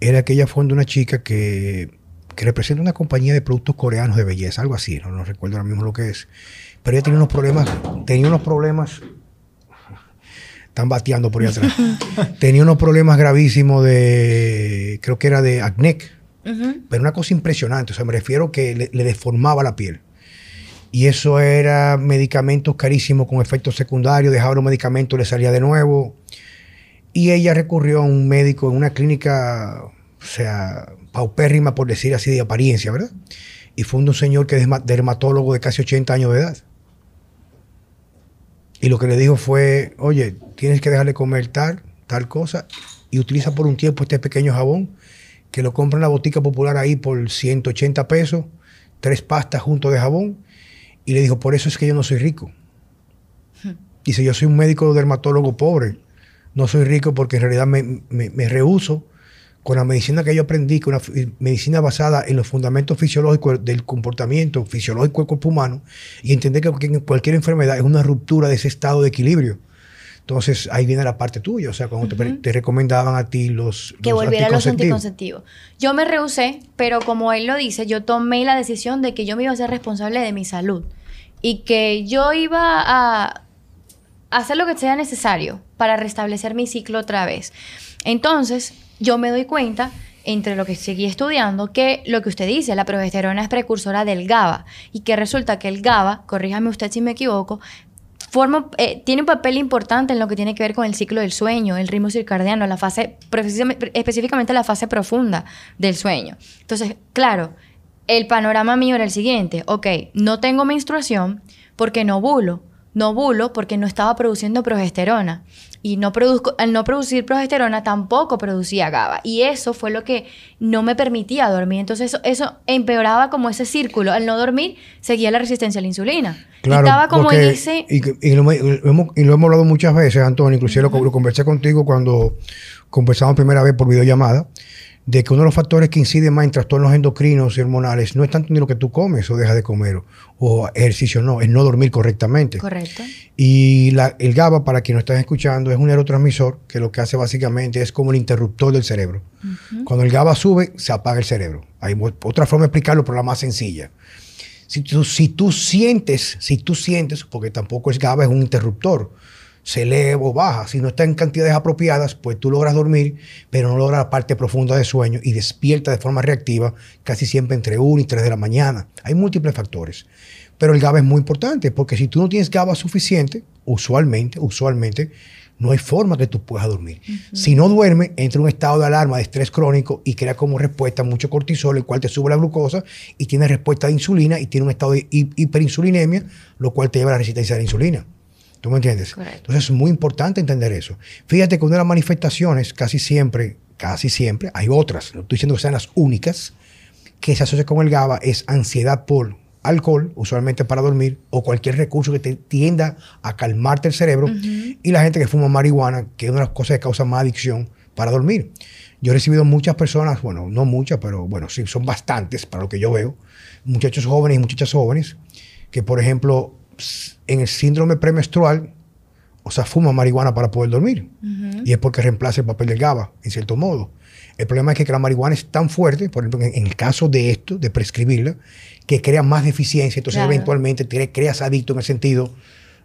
era que ella fue de una chica que, que representa una compañía de productos coreanos de belleza, algo así, no, no recuerdo ahora mismo lo que es. Pero ella tenía unos problemas, tenía unos problemas, están bateando por ahí atrás, (laughs) tenía unos problemas gravísimos de, creo que era de acné, Ujú. pero una cosa impresionante, o sea, me refiero que le, le deformaba la piel. Y eso era medicamentos carísimos con efectos secundarios, dejaba los medicamentos, le salía de nuevo. Y ella recurrió a un médico en una clínica, o sea, paupérrima, por decir así, de apariencia, ¿verdad? Y fue un señor que es derma- dermatólogo de casi 80 años de edad. Y lo que le dijo fue, oye, tienes que dejarle comer tal, tal cosa, y utiliza por un tiempo este pequeño jabón, que lo compra en la botica popular ahí por 180 pesos, tres pastas junto de jabón, y le dijo, por eso es que yo no soy rico. Dice, yo soy un médico dermatólogo pobre, no soy rico porque en realidad me, me, me rehúso con la medicina que yo aprendí, que una medicina basada en los fundamentos fisiológicos del comportamiento fisiológico del cuerpo humano, y entender que cualquier, enfermedad es una ruptura de ese estado de equilibrio. Entonces ahí viene la parte tuya, o sea, cuando te recomendaban a ti los... que los volviera a los anticonceptivos. anticonceptivos. Yo me rehusé, pero como él lo dice, yo tomé la decisión de que yo me iba a ser responsable de mi salud y que yo iba a hacer lo que sea necesario para restablecer mi ciclo otra vez. Entonces, yo me doy cuenta entre lo que seguí estudiando, que lo que usted dice, la progesterona es precursora del GABA y que resulta que el GABA, corríjame usted si me equivoco, forma, eh, tiene un papel importante en lo que tiene que ver con el ciclo del sueño, el ritmo circadiano, la fase, específicamente la fase profunda del sueño. Entonces, claro, el panorama mío era el siguiente, ok, no tengo menstruación porque no ovulo, no ovulo porque no estaba produciendo progesterona. Y no produzco, al no producir progesterona tampoco producía GABA. Y eso fue lo que no me permitía dormir. Entonces eso, eso empeoraba como ese círculo. Al no dormir seguía la resistencia a la insulina. y estaba como porque- en ese... Y, y lo, y lo hemos, y lo hemos hablado muchas veces, Antonio, inclusive lo, lo conversé contigo cuando conversamos primera vez por videollamada, de que uno de los factores que inciden más en trastornos endocrinos y hormonales no es tanto ni lo que tú comes o dejas de comer o, o ejercicio, no, es no dormir correctamente. Correcto. Y la- el GABA, para quien no están escuchando, es un neurotransmisor que lo que hace básicamente es como el interruptor del cerebro. Cuando el GABA sube, se apaga el cerebro. Hay otra forma de explicarlo, pero la más sencilla. Si tú, si tú sientes, si tú sientes, porque tampoco es GABA, es un interruptor, se eleva o baja. Si no está en cantidades apropiadas, pues tú logras dormir, pero no logras la parte profunda de sueño y despierta de forma reactiva casi siempre entre 1 y 3 de la mañana. Hay múltiples factores. Pero el GABA es muy importante porque si tú no tienes GABA suficiente, usualmente, usualmente, no hay forma que tú puedas dormir. Si no duermes, entra en un estado de alarma de estrés crónico y crea como respuesta mucho cortisol, el cual te sube la glucosa y tiene respuesta de insulina y tiene un estado de hi- hiperinsulinemia, lo cual te lleva a la resistencia a la insulina. ¿Tú me entiendes? Correcto. Entonces es muy importante entender eso. Fíjate que una de las manifestaciones, casi siempre, casi siempre, hay otras, no estoy diciendo que sean las únicas, que se asocia con el GABA es ansiedad por alcohol, usualmente para dormir, o cualquier recurso que te tienda a calmarte el cerebro, y la gente que fuma marihuana, que es una de las cosas que causa más adicción para dormir. Yo he recibido muchas personas, bueno, no muchas, pero bueno, sí, son bastantes para lo que yo veo, muchachos jóvenes y muchachas jóvenes, que por ejemplo, en el síndrome premenstrual, o sea, fuma marihuana para poder dormir. Y es porque reemplaza el papel del GABA, en cierto modo. El problema es que la marihuana es tan fuerte, por ejemplo, en, el caso de esto, de prescribirla, que crea más deficiencia. Entonces, eventualmente te creas adicto en el sentido,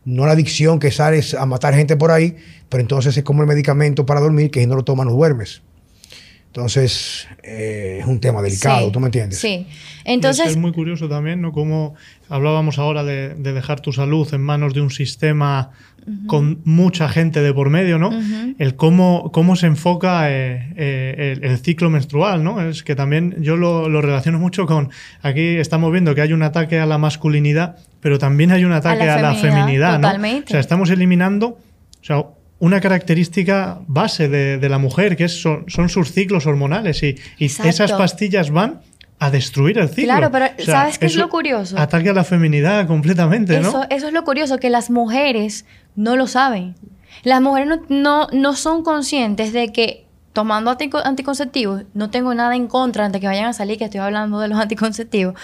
no la adicción que sales a matar gente por ahí, pero entonces es como el medicamento para dormir, que si no lo tomas no duermes. Entonces, eh, es un tema delicado, ¿tú me entiendes? Sí. Entonces... Es, muy curioso también, ¿no? Como hablábamos ahora de, dejar tu salud en manos de un sistema con mucha gente de por medio, ¿no? El cómo, cómo se enfoca eh, eh, el, ciclo menstrual, ¿no? Es que también yo lo, relaciono mucho con, aquí estamos viendo que hay un ataque a la masculinidad, pero también hay un ataque a la, feminidad, ¿no? O sea, estamos eliminando, o sea, una característica base de, la mujer, que es, son, sus ciclos hormonales y, esas pastillas van a destruir el ciclo. Claro, pero ¿sabes qué es lo curioso? Ataque a la feminidad completamente, eso, ¿no? Eso es lo curioso, que las mujeres no lo saben. Las mujeres no, no, son conscientes de que tomando anticonceptivos, no tengo nada en contra antes que vayan a salir, que estoy hablando de los (laughs) anticonceptivos,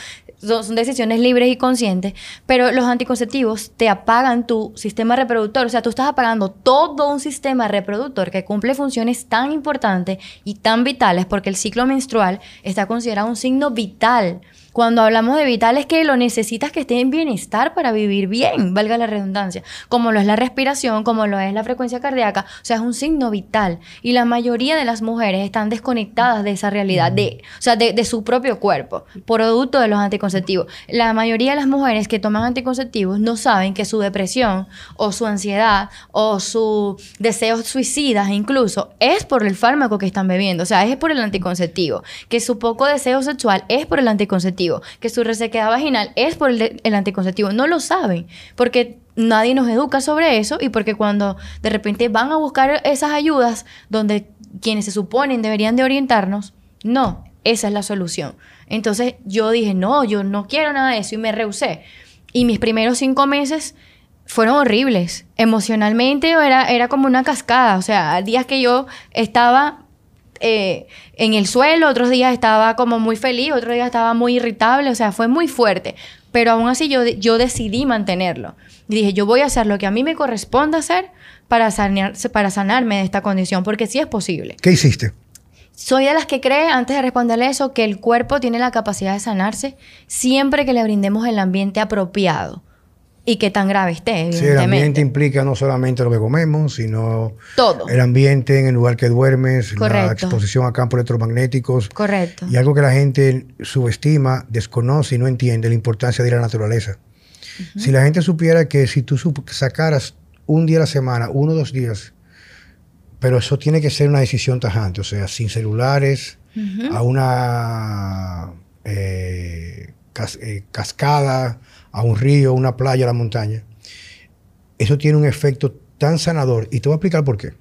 son, decisiones libres y conscientes, pero los anticonceptivos te apagan tu sistema reproductor, o sea, tú estás apagando todo un sistema reproductor que cumple funciones tan importantes y tan vitales porque el ciclo menstrual está considerado un signo vital cuando hablamos de vital es que lo necesitas que esté en bienestar para vivir bien, valga la redundancia, como lo es la respiración, como lo es la frecuencia cardíaca, o sea, es un signo vital. Y la mayoría de las mujeres están desconectadas de esa realidad, de, o sea, de, su propio cuerpo, producto de los anticonceptivos. La mayoría de las mujeres que toman anticonceptivos no saben que su depresión o su ansiedad o su deseos suicidas incluso es por el fármaco que están bebiendo, o sea, es por el anticonceptivo, que su poco deseo sexual es por el anticonceptivo que su resequedad vaginal es por el, anticonceptivo. No lo saben, porque nadie nos educa sobre eso y porque cuando de repente van a buscar esas ayudas donde quienes se suponen deberían de orientarnos, no, esa es la solución. Entonces yo dije, no, yo no quiero nada de eso y me rehusé. Y mis primeros cinco meses fueron horribles. Emocionalmente era, era como una cascada. O sea, días que yo estaba eh, en el suelo, otros días estaba como muy feliz, otros días estaba muy irritable, o sea, fue muy fuerte. Pero aún así yo, yo decidí mantenerlo. Y dije, yo voy a hacer lo que a mí me corresponde hacer para, sanear, para sanarme de esta condición, porque sí es posible. ¿Qué hiciste? Soy de las que cree, antes de responderle eso, que el cuerpo tiene la capacidad de sanarse siempre que le brindemos el ambiente apropiado y qué tan grave esté. Sí, el ambiente implica no solamente lo que comemos, sino todo. El ambiente en el lugar que duermes, la exposición a campos electromagnéticos. Correcto. Y algo que la gente subestima, desconoce y no entiende la importancia de ir a la naturaleza. Si la gente supiera que si tú sacaras un día a la semana, uno o dos días, pero eso tiene que ser una decisión tajante, o sea, sin celulares, a una eh, eh, cascada, a un río, una playa, a la montaña, eso tiene un efecto tan sanador. Y te voy a explicar por qué.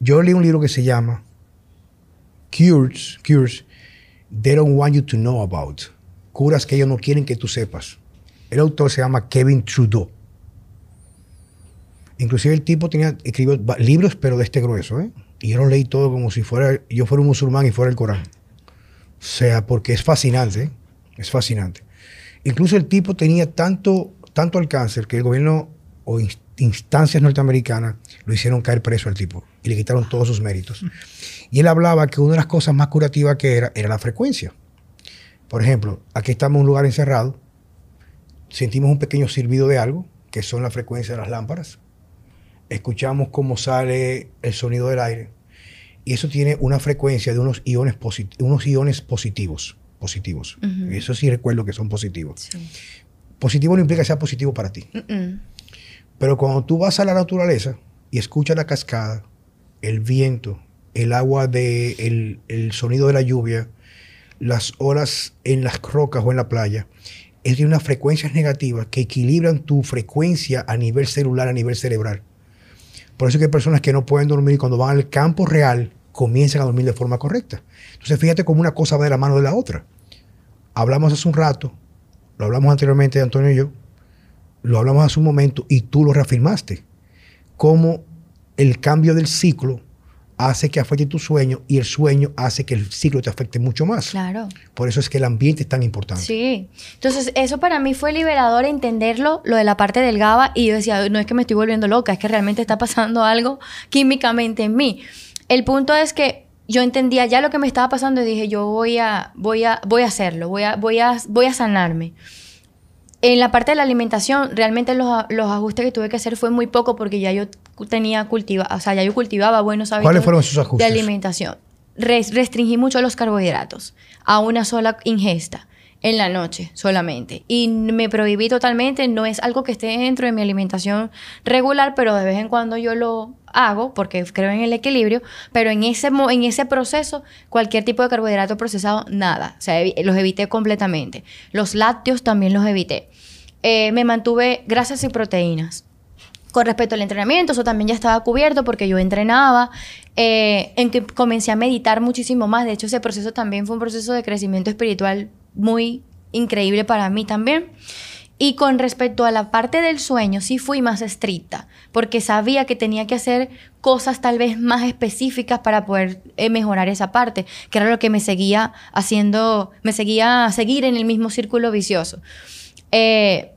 Yo leí un libro que se llama Cures, Cures They Don't Want You to Know About. Curas que ellos no quieren que tú sepas. El autor se llama Kevin Trudeau. Inclusive el tipo tenía, escribió libros, pero de este grueso. ¿eh? Y yo lo leí todo como si fuera, yo fuera un musulmán y fuera el Corán. O sea, porque es fascinante. ¿eh? Es fascinante. Incluso el tipo tenía tanto, tanto alcance que el gobierno o instancias norteamericanas lo hicieron caer preso al tipo y le quitaron todos sus méritos. Y él hablaba que una de las cosas más curativas que era era la frecuencia. Por ejemplo, aquí estamos en un lugar encerrado, sentimos un pequeño silbido de algo, que son la frecuencia de las lámparas, escuchamos cómo sale el sonido del aire, y eso tiene una frecuencia de unos iones, unos iones positivos positivos. Eso sí recuerdo que son positivos. Positivo no implica que sea positivo para ti. Pero cuando tú vas a la naturaleza y escuchas la cascada, el viento, el agua, de, el, sonido de la lluvia, las olas en las rocas o en la playa, es de unas frecuencias negativas que equilibran tu frecuencia a nivel celular, a nivel cerebral. Por eso que hay personas que no pueden dormir cuando van al campo real comienzan a dormir de forma correcta. Entonces fíjate cómo una cosa va de la mano de la otra hablamos hace un rato, lo hablamos anteriormente Antonio y yo, lo hablamos hace un momento y tú lo reafirmaste, cómo el cambio del ciclo hace que afecte tu sueño y el sueño hace que el ciclo te afecte mucho más. Claro. Por eso es que el ambiente es tan importante. Sí. Entonces, eso para mí fue liberador entenderlo, lo de la parte del GABA, y yo decía, no es que me estoy volviendo loca, es que realmente está pasando algo químicamente en mí. El punto es que yo entendía ya lo que me estaba pasando y dije, yo voy a, voy a, voy a hacerlo, voy a, voy a, voy a sanarme. En la parte de la alimentación, realmente los, los ajustes que tuve que hacer fue muy poco porque ya yo tenía cultiva, o sea, ya yo cultivaba buenos hábitos ¿Cuáles fueron esos ajustes? de alimentación. Res- restringí mucho los carbohidratos a una sola ingesta en la noche solamente. Y me prohibí totalmente, no es algo que esté dentro de mi alimentación regular, pero de vez en cuando yo lo hago porque creo en el equilibrio, pero en ese, en ese proceso cualquier tipo de carbohidrato procesado, nada. O sea, los evité completamente. Los lácteos también los evité. Eh, me mantuve grasas y proteínas. Con respecto al entrenamiento, eso también ya estaba cubierto porque yo entrenaba, eh, en que comencé a meditar muchísimo más. De hecho, ese proceso también fue un proceso de crecimiento espiritual muy increíble para mí también. Y con respecto a la parte del sueño, sí fui más estricta, porque sabía que tenía que hacer cosas tal vez más específicas para poder eh, mejorar esa parte, que era lo que me seguía haciendo, me seguía a seguir en el mismo círculo vicioso. Eh,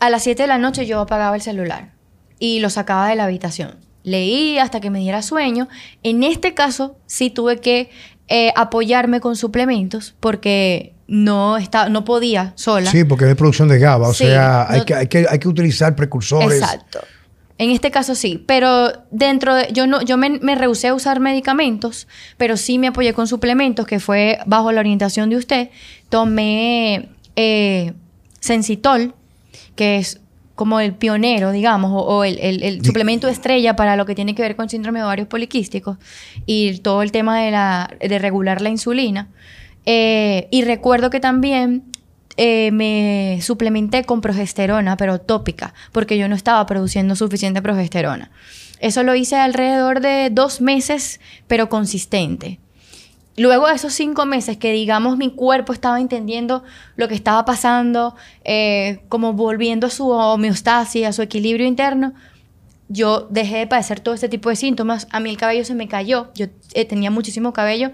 a las 7 de la noche yo apagaba el celular y lo sacaba de la habitación. Leí hasta que me diera sueño. En este caso, sí tuve que eh, apoyarme con suplementos porque no, estaba, no podía sola. Sí, porque es producción de GABA. O Sí, sea, hay, que, hay, que, hay que utilizar precursores. Exacto. En este caso sí, pero dentro de, yo no, yo me, me rehusé a usar medicamentos, pero sí me apoyé con suplementos, que fue bajo la orientación de usted. Tomé eh, Sensitol, que es como el pionero, digamos, o, o el, el- el suplemento estrella para lo que tiene que ver con síndrome de ovarios poliquísticos y todo el tema de, la, de regular la insulina. Eh, y recuerdo que también eh, me suplementé con progesterona, pero tópica, porque yo no estaba produciendo suficiente progesterona. Eso lo hice alrededor de dos meses, pero consistente. Luego de esos cinco meses que, digamos, mi cuerpo estaba entendiendo lo que estaba pasando, eh, como volviendo a su homeostasis, a su equilibrio interno, yo dejé de padecer todo este tipo de síntomas. A mí el cabello se me cayó. Yo eh, tenía muchísimo cabello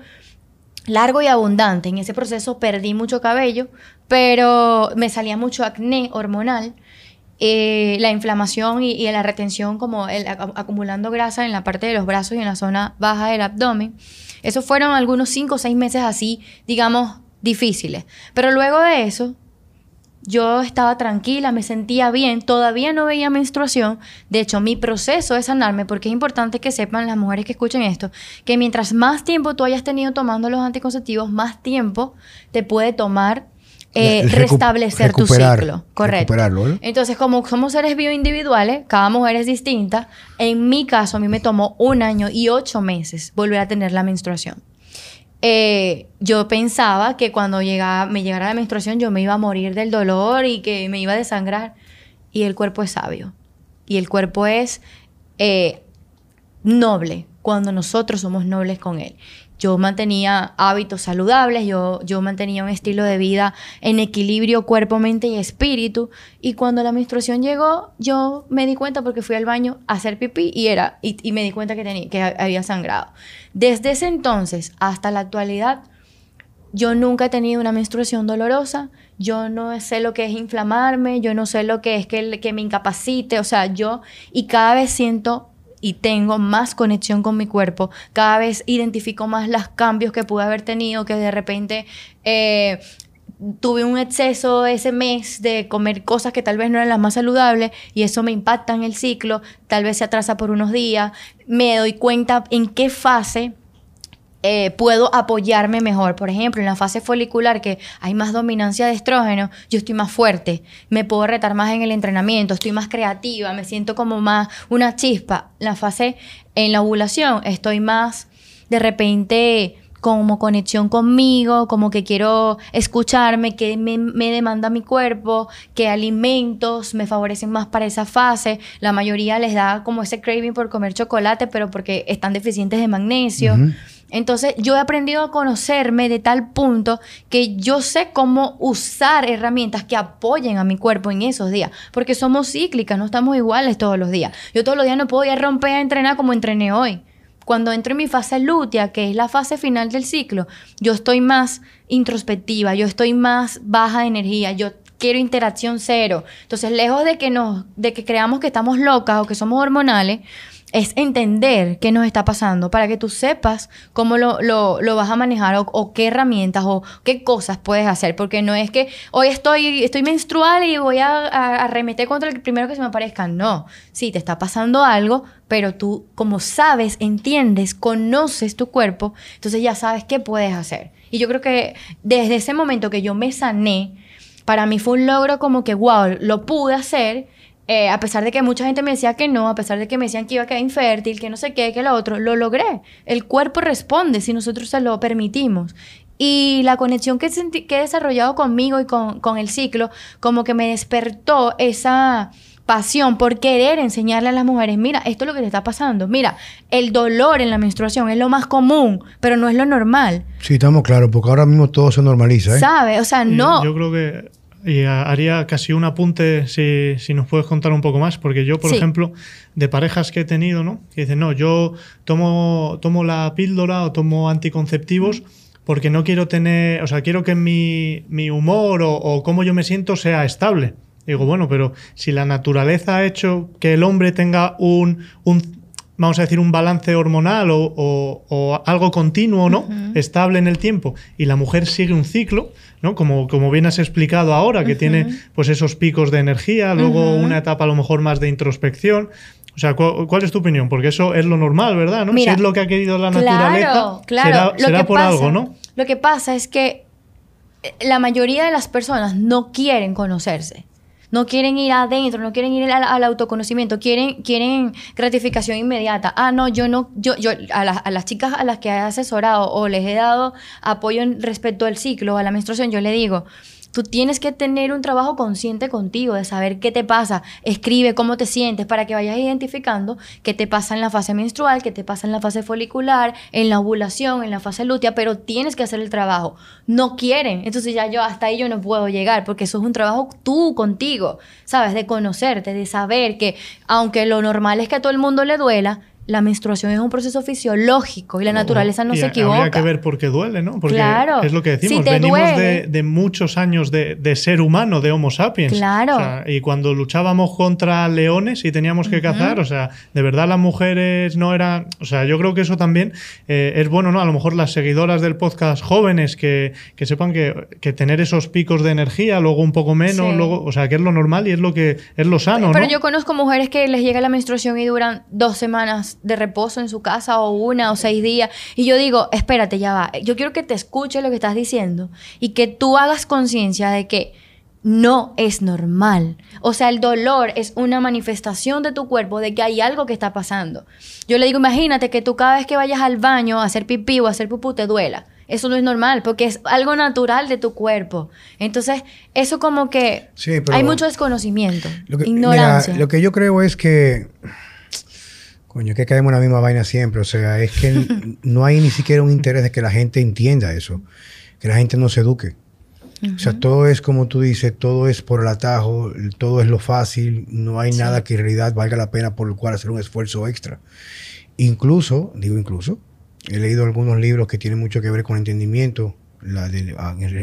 largo y abundante. En ese proceso perdí mucho cabello, pero me salía mucho acné hormonal. Eh, la inflamación y, la retención, como acumulando grasa en la parte de los brazos y en la zona baja del abdomen. Esos fueron algunos cinco o seis meses así, digamos, difíciles. Pero luego de eso, yo estaba tranquila, me sentía bien, todavía no veía menstruación. De hecho, mi proceso es sanarme, porque es importante que sepan las mujeres que escuchen esto, que mientras más tiempo tú hayas tenido tomando los anticonceptivos, más tiempo te puede tomar eh, restablecer tu ciclo. Correcto. Entonces, como somos seres bioindividuales, cada mujer es distinta. En mi caso, a mí me tomó un año y ocho meses volver a tener la menstruación. Eh, yo pensaba que cuando llegaba, me llegara la menstruación yo me iba a morir del dolor y que me iba a desangrar. Y el cuerpo es sabio. Y el cuerpo es eh, noble cuando nosotros somos nobles con él. Yo mantenía hábitos saludables, yo, yo mantenía un estilo de vida en equilibrio cuerpo, mente y espíritu. Y cuando la menstruación llegó, yo me di cuenta porque fui al baño a hacer pipí y, era, y, me di cuenta que, tenía, que había sangrado. Desde ese entonces hasta la actualidad, yo nunca he tenido una menstruación dolorosa, yo no sé lo que es inflamarme, yo no sé lo que es que, que me incapacite, o sea, yo y cada vez siento y tengo más conexión con mi cuerpo, cada vez identifico más los cambios que pude haber tenido, que de repente eh, tuve un exceso ese mes de comer cosas que tal vez no eran las más saludables y eso me impacta en el ciclo, tal vez se atrasa por unos días, me doy cuenta en qué fase eh, puedo apoyarme mejor. Por ejemplo, en la fase folicular, que hay más dominancia de estrógeno, yo estoy más fuerte, me puedo retar más en el entrenamiento, estoy más creativa, me siento como más una chispa. La fase en la ovulación, estoy más de repente como conexión conmigo, como que quiero escucharme, que me, demanda mi cuerpo, qué alimentos me favorecen más para esa fase. La mayoría les da como ese craving por comer chocolate, pero porque están deficientes de magnesio. Entonces yo he aprendido a conocerme de tal punto que yo sé cómo usar herramientas que apoyen a mi cuerpo en esos días, porque somos cíclicas, no estamos iguales todos los días. Yo todos los días no puedo ir a romper a entrenar como entrené hoy. cuando entro en mi fase lútea, que es la fase final del ciclo, yo estoy más introspectiva, yo estoy más baja de energía, yo quiero interacción cero. Entonces, lejos de que nos, de que creamos que estamos locas o que somos hormonales, es entender qué nos está pasando para que tú sepas cómo lo, lo, vas a manejar o, qué herramientas o qué cosas puedes hacer. Porque no es que hoy estoy, estoy menstrual y voy a, a arremeter contra el primero que se me aparezca. No, sí, te está pasando algo, pero tú como sabes, entiendes, conoces tu cuerpo, entonces ya sabes qué puedes hacer. Y yo creo que desde ese momento que yo me sané, para mí fue un logro como que, wow, lo pude hacer. Eh, a pesar de que mucha gente me decía que no, a pesar de que me decían que iba a quedar infértil, que no sé qué, que lo otro, lo logré. El cuerpo responde si nosotros se lo permitimos. Y la conexión que, que he desarrollado conmigo y con, con el ciclo, como que me despertó esa pasión por querer enseñarle a las mujeres, mira, esto es lo que te está pasando, mira, el dolor en la menstruación es lo más común, pero no es lo normal. Sí, estamos claros, porque ahora mismo todo se normaliza. ¿eh? ¿Sabe? O sea, no. Yo creo que y haría casi un apunte si, si, nos puedes contar un poco más, porque yo, por ejemplo, de parejas que he tenido, ¿no? Que dicen, no, yo tomo, tomo la píldora o tomo anticonceptivos porque no quiero tener, o sea, quiero que mi, mi humor o, o cómo yo me siento sea estable. Digo, bueno, pero si la naturaleza ha hecho que el hombre tenga un, un vamos a decir, un balance hormonal o, algo continuo, ¿no? Estable en el tiempo, y la mujer sigue un ciclo, ¿no? Como, como bien has explicado ahora, que tiene pues esos picos de energía, luego una etapa a lo mejor más de introspección. O sea, ¿cuál, es tu opinión? Porque eso es lo normal, ¿verdad? ¿no? si es lo que ha querido la naturaleza, será, será por algo, ¿no? Lo que pasa es que eh, la mayoría de las personas no quieren conocerse no quieren ir adentro, no quieren ir al, autoconocimiento, quieren, quieren gratificación inmediata. Ah, no, yo no, yo, yo a, a, las chicas a las que he asesorado o les he dado apoyo en respecto al ciclo, a la menstruación, yo le digo, Tú tienes que tener un trabajo consciente contigo, de saber qué te pasa. Escribe cómo te sientes para que vayas identificando qué te pasa en la fase menstrual, qué te pasa en la fase folicular, en la ovulación, en la fase lútea, pero tienes que hacer el trabajo. No quieren. Entonces ya yo hasta ahí yo no puedo llegar porque eso es un trabajo tú contigo, ¿sabes? De conocerte, de saber que aunque lo normal es que a todo el mundo le duela, la menstruación es un proceso fisiológico y la naturaleza no se equivoca. Habría que ver por qué duele, ¿no? Porque claro. es lo que decimos, venimos de, muchos años de, ser humano, de Homo sapiens. Claro. y cuando luchábamos contra leones y teníamos que cazar, o sea, de verdad las mujeres no eran. O sea, yo creo que eso también eh, es bueno, ¿no? A lo mejor las seguidoras del podcast jóvenes que, sepan que, tener esos picos de energía, luego un poco menos, luego, o sea, que es lo normal y es lo que es lo sano. Pero yo conozco mujeres que les llega la menstruación y duran dos semanas de reposo en su casa o una o seis días. Y yo digo, espérate, ya va. Yo quiero que te escuche lo que estás diciendo y que tú hagas conciencia de que no es normal. O sea, el dolor es una manifestación de tu cuerpo de que hay algo que está pasando. Yo le digo, imagínate que tú cada vez que vayas al baño a hacer pipí o a hacer pupú te duela. Eso no es normal porque es algo natural de tu cuerpo. Entonces, eso como que hay mucho desconocimiento, ignorancia. lo que yo creo es que Coño, que caemos en la misma vaina siempre. O sea, es que (laughs) no hay ni siquiera un interés de que la gente entienda eso, que la gente no se eduque. O sea, todo es como tú dices, todo es por el atajo, todo es lo fácil, no hay nada que en realidad valga la pena por el cual hacer un esfuerzo extra. Incluso, digo incluso, he leído algunos libros que tienen mucho que ver con entendimiento la en,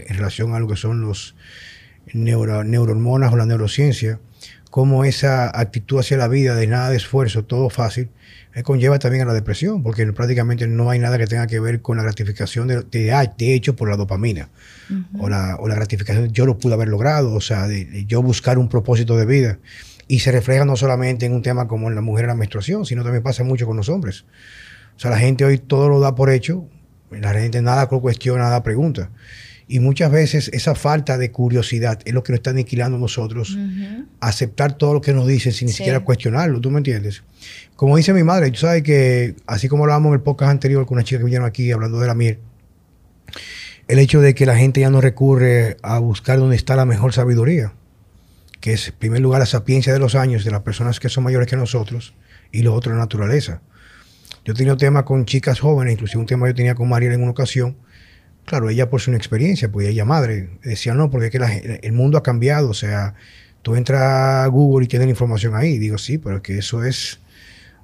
relación a lo que son los neurohormonas o la neurociencia, cómo esa actitud hacia la vida de nada de esfuerzo, todo fácil, conlleva también a la depresión, porque prácticamente no hay nada que tenga que ver con la gratificación de, de, hecho por la dopamina o, la, o, la, gratificación, yo lo pude haber logrado, o sea, de, yo buscar un propósito de vida. Y se refleja no solamente en un tema como en la mujer en la menstruación, sino también pasa mucho con los hombres. O sea, la gente hoy todo lo da por hecho, la gente nada cuestiona, nada pregunta. Y muchas veces esa falta de curiosidad es lo que nos está aniquilando a nosotros, aceptar todo lo que nos dicen sin ni siquiera cuestionarlo, ¿tú me entiendes? Como dice mi madre, tú sabes que, así como hablábamos en el podcast anterior con una chica que vinieron aquí hablando de la miel, el hecho de que la gente ya no recurre a buscar dónde está la mejor sabiduría, que es en primer lugar la sapiencia de los años de las personas que son mayores que nosotros y lo otro la naturaleza. Yo he tenido temas con chicas jóvenes, inclusive un tema yo tenía con Mariel en una ocasión, Claro, ella por su experiencia, pues ella madre, decía no, porque es que el mundo ha cambiado, o sea, tú entras a Google y tienes la información ahí. Digo, sí, pero es que eso es,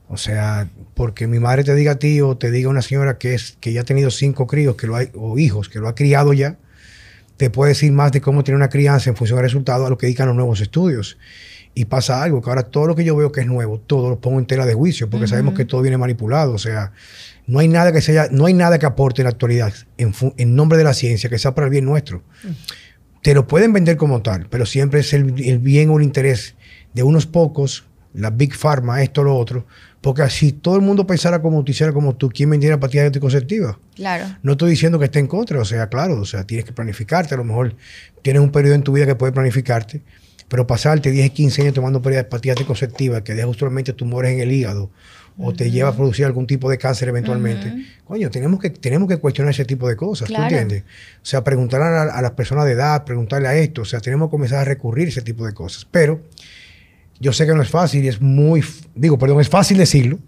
O sea, porque mi madre te diga a ti o te diga una señora que, es, que ya ha tenido cinco críos que lo hay, o hijos que lo ha criado ya, te puede decir más de cómo tiene una crianza en función del resultado a lo que digan los nuevos estudios. Y pasa algo, que ahora todo lo que yo veo que es nuevo, todo lo pongo en tela de juicio, porque sabemos que todo viene manipulado. O sea, no hay nada que sea, no hay nada que aporte en la actualidad, en, nombre de la ciencia, que sea para el bien nuestro. Te lo pueden vender como tal, pero siempre es el, el bien o el interés de unos pocos, la Big Pharma, esto, lo otro, porque así todo el mundo pensara como tú, hiciera como tú, ¿quién vendiera pastillas anticonceptivas? Claro. No estoy diciendo que esté en contra, o sea, claro, o sea, tienes que planificarte, a lo mejor tienes un periodo en tu vida que puedes planificarte, pero pasarte 10, 15 años tomando pastillas anticonceptivas que deja usualmente tumores en el hígado o te lleva a producir algún tipo de cáncer eventualmente. Coño, tenemos que, tenemos que cuestionar ese tipo de cosas, ¿tú entiendes? O sea, preguntar a, a las personas de edad, preguntarle a esto, o sea, tenemos que comenzar a recurrir a ese tipo de cosas. Pero yo sé que no es fácil y es muy, digo, perdón, es fácil decirlo,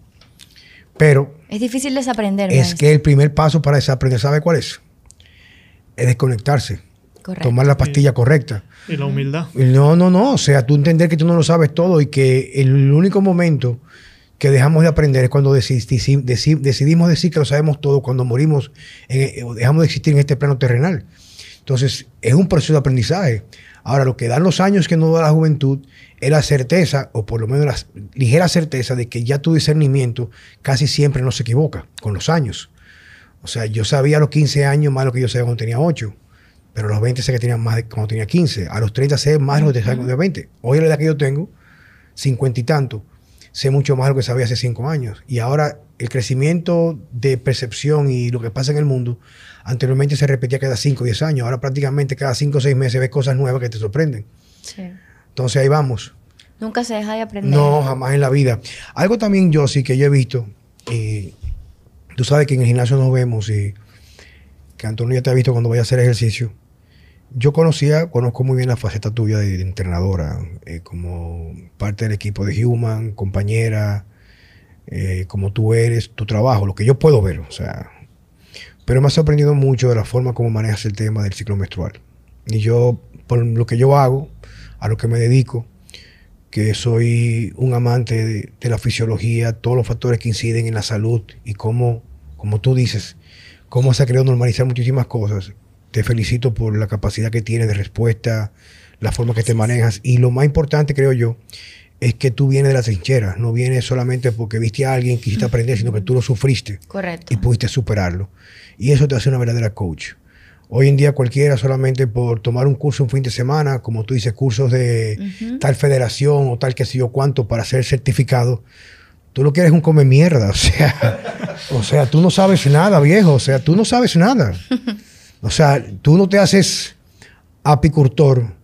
pero... Es difícil desaprender. Es que el primer paso para desaprender, ¿sabe cuál es? Es desconectarse. Correcto. Tomar la pastilla correcta. Y la humildad. No, no, no. O sea, tú entender que tú no lo sabes todo y que el único momento que dejamos de aprender es cuando decidimos decir que lo sabemos todo, cuando morimos, en, dejamos de existir en este plano terrenal. Entonces, es un proceso de aprendizaje. Ahora, lo que dan los años que no da la juventud es la certeza, o por lo menos la ligera certeza, de que ya tu discernimiento casi siempre no se equivoca con los años. O sea, yo sabía a los 15 años más lo que yo sabía cuando tenía 8, pero a los 20 sé que tenía más de cuando tenía 15. A los 30 sé más lo que sabía cuando tenía 20. Hoy, la edad que yo tengo, 50 y tanto, sé mucho más lo que sabía hace 5 años. Y ahora el crecimiento de percepción y lo que pasa en el mundo Anteriormente se repetía cada 5 o 10 años, ahora prácticamente cada 5 o 6 meses ves cosas nuevas que te sorprenden. Sí. Entonces ahí vamos. Nunca se deja de aprender. No, jamás en la vida. Algo también yo sí que yo he visto, y tú sabes que en el gimnasio nos vemos y que Antonio ya te ha visto cuando vaya a hacer ejercicio. Yo conocía, conozco muy bien la faceta tuya de, entrenadora, eh, como parte del equipo de Human, compañera, eh, como tú eres, tu trabajo, lo que yo puedo ver. O sea, pero me ha sorprendido mucho de la forma como manejas el tema del ciclo menstrual. Y yo, por lo que yo hago, a lo que me dedico, que soy un amante de, la fisiología, todos los factores que inciden en la salud y cómo, como tú dices, cómo se ha querido normalizar muchísimas cosas. Te felicito por la capacidad que tienes de respuesta, la forma que te manejas. Y lo más importante, creo yo, es que tú vienes de la trinchera, no vienes solamente porque viste a alguien, quisiste aprender, sino que tú lo sufriste. Correcto. Y pudiste superarlo. Y eso te hace una verdadera coach. Hoy en día cualquiera solamente por tomar un curso un fin de semana, como tú dices, cursos de tal federación o tal que sé yo cuánto para ser certificado, tú lo quieres un come mierda. (laughs) O sea, o sea, tú no sabes nada, viejo. O sea, tú no sabes nada. (laughs) O sea, tú no te haces apicultor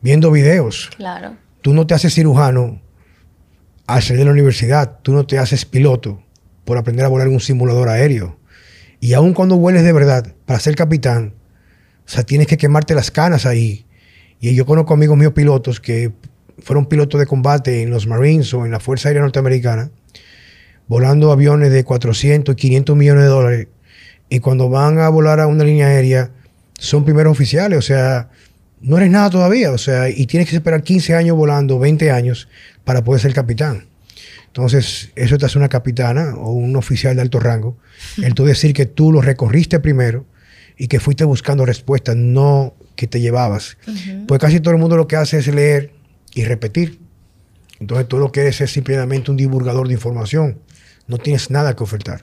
viendo videos. Claro. Tú no te haces cirujano al salir de la universidad. Tú no te haces piloto por aprender a volar en un simulador aéreo. Y aun cuando vueles de verdad para ser capitán, o sea, tienes que quemarte las canas ahí. Y yo conozco amigos míos pilotos que fueron pilotos de combate en los Marines o en la Fuerza Aérea Norteamericana, volando aviones de 400 y 500 millones de dólares. Y cuando van a volar a una línea aérea, son primeros oficiales. O sea, no eres nada todavía. O sea, y tienes que esperar 15 años volando, 20 años, para poder ser capitán. Entonces, eso te hace una capitana o un oficial de alto rango. El tú decir que tú lo recorriste primero y que fuiste buscando respuestas, no que te llevabas. Pues casi todo el mundo lo que hace es leer y repetir. Entonces, tú lo que eres es simplemente un divulgador de información. No tienes nada que ofertar.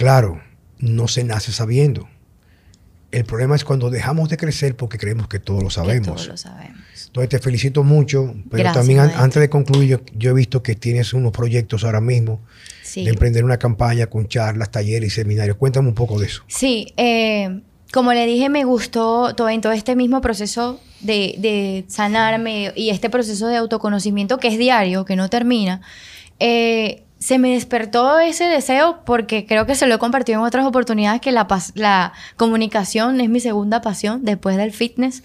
Claro, no se nace sabiendo. El problema es cuando dejamos de crecer porque creemos que todo lo sabemos. lo sabemos. Entonces te felicito mucho, pero también antes de concluir, yo, he visto que tienes unos proyectos ahora mismo de emprender una campaña con charlas, talleres y seminarios. Cuéntame un poco de eso. Sí, eh, como le dije, me gustó todo, en todo este mismo proceso de, de, sanarme y este proceso de autoconocimiento que es diario, que no termina. Eh, se me despertó ese deseo porque creo que se lo he compartido en otras oportunidades que la, la comunicación es mi segunda pasión después del fitness.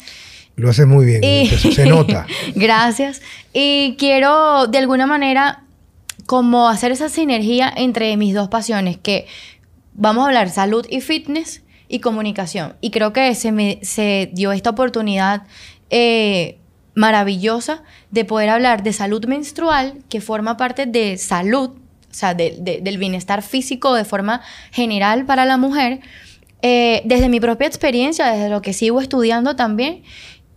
Lo haces muy bien, se nota. (laughs) Gracias. Y quiero de alguna manera como hacer esa sinergia entre mis dos pasiones, que vamos a hablar salud y fitness y comunicación. Y creo que se me se dio esta oportunidad eh, maravillosa de poder hablar de salud menstrual, que forma parte de salud, o sea, del bienestar físico de forma general para la mujer, eh, desde mi propia experiencia, desde lo que sigo estudiando también,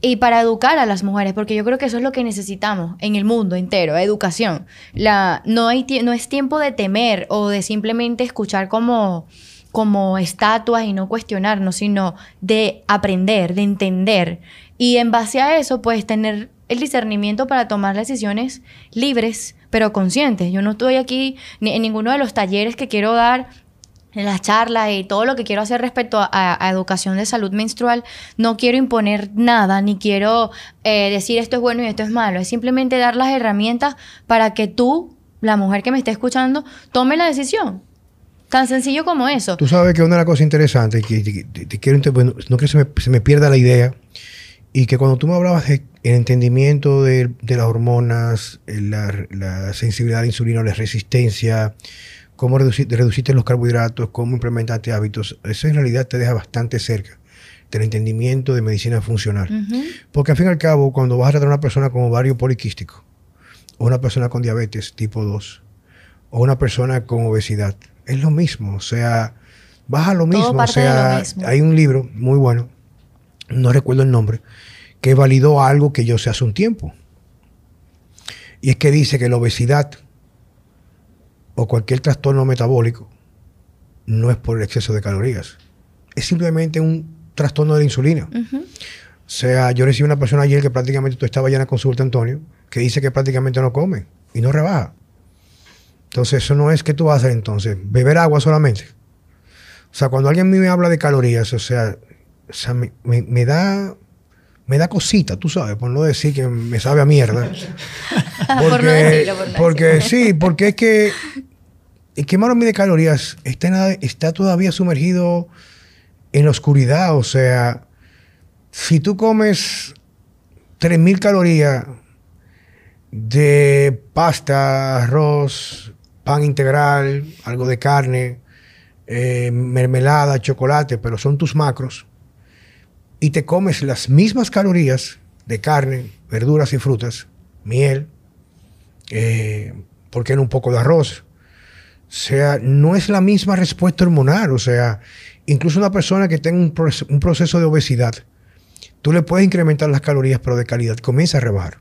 y para educar a las mujeres, porque yo creo que eso es lo que necesitamos en el mundo entero, educación. La, no, hay, no es tiempo de temer o de simplemente escuchar como, como estatuas y no cuestionarnos, sino de aprender, de entender. Y en base a eso, puedes tener el discernimiento para tomar decisiones libres, pero conscientes. Yo no estoy aquí en ninguno de los talleres que quiero dar en las charlas y todo lo que quiero hacer respecto a, educación de salud menstrual, no quiero imponer nada, ni quiero eh, decir esto es bueno y esto es malo. Es simplemente dar las herramientas para que tú, la mujer que me esté escuchando, tome la decisión. Tan sencillo como eso. Tú sabes que una de las cosas interesantes, que te, quiero no que se me, se me, pierda la idea, y que cuando tú me hablabas del entendimiento de, las hormonas, la, la sensibilidad a la insulina, la resistencia, cómo reducir, reduciste los carbohidratos, cómo implementaste hábitos, eso en realidad te deja bastante cerca del entendimiento de medicina funcional. Porque al fin y al cabo, cuando vas a tratar a una persona con ovario poliquístico, o una persona con diabetes tipo 2, o una persona con obesidad, es lo mismo. O sea, vas a lo mismo. o sea, hay un libro muy bueno, no recuerdo el nombre, que validó algo que yo sé hace un tiempo. Y es que dice que la obesidad o cualquier trastorno metabólico no es por el exceso de calorías. Es simplemente un trastorno de la insulina. O sea, yo recibí una persona ayer que prácticamente tú estaba ya en la consulta, Antonio, que dice que prácticamente no come y no rebaja. Entonces, eso no es que tú vas a hacer entonces, beber agua solamente. O sea, cuando alguien me habla de calorías, o sea, me, da me da cosita, tú sabes, por no decir que me sabe a mierda. (laughs) Porque, por no decirlo, por porque sí, porque es que el quemar de calorías está, está todavía sumergido en la oscuridad. O sea, si tú comes 3.000 calorías de pasta, arroz, pan integral, algo de carne, eh, mermelada, chocolate, pero son tus macros, y te comes las mismas calorías de carne, verduras y frutas, miel, eh, ¿por qué no un poco de arroz? O sea, no es la misma respuesta hormonal. O sea, incluso una persona que tenga un, proceso, de obesidad, tú le puedes incrementar las calorías, pero de calidad, comienza a rebajar.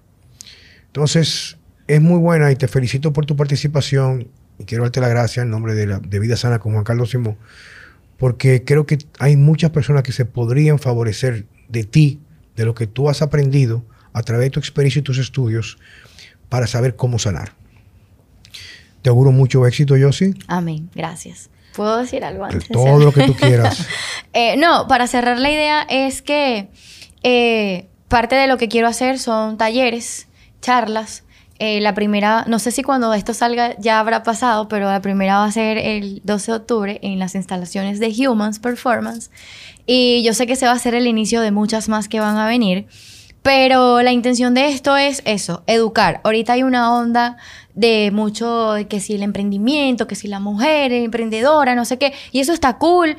Entonces, es muy buena y te felicito por tu participación y quiero darte la gracia en nombre de, la, de Vida Sana con Juan Carlos Simón, porque creo que hay muchas personas que se podrían favorecer de ti, de lo que tú has aprendido a través de tu experiencia y tus estudios, para saber cómo sanar. Te auguro mucho éxito, Yossi. Amén. Gracias. ¿Puedo decir algo antes? Todo lo que tú (laughs) quieras. Eh, no, para cerrar la idea es que eh, parte de lo que quiero hacer son talleres, charlas. Eh, la primera, no sé si cuando esto salga ya habrá pasado, pero la primera va a ser el 12 de octubre en las instalaciones de Humans Performance. Y yo sé que se va a ser el inicio de muchas más que van a venir. Pero la intención de esto es eso, educar. Ahorita hay una onda de mucho, que si el emprendimiento, que si la mujer emprendedora, no sé qué, y eso está cool,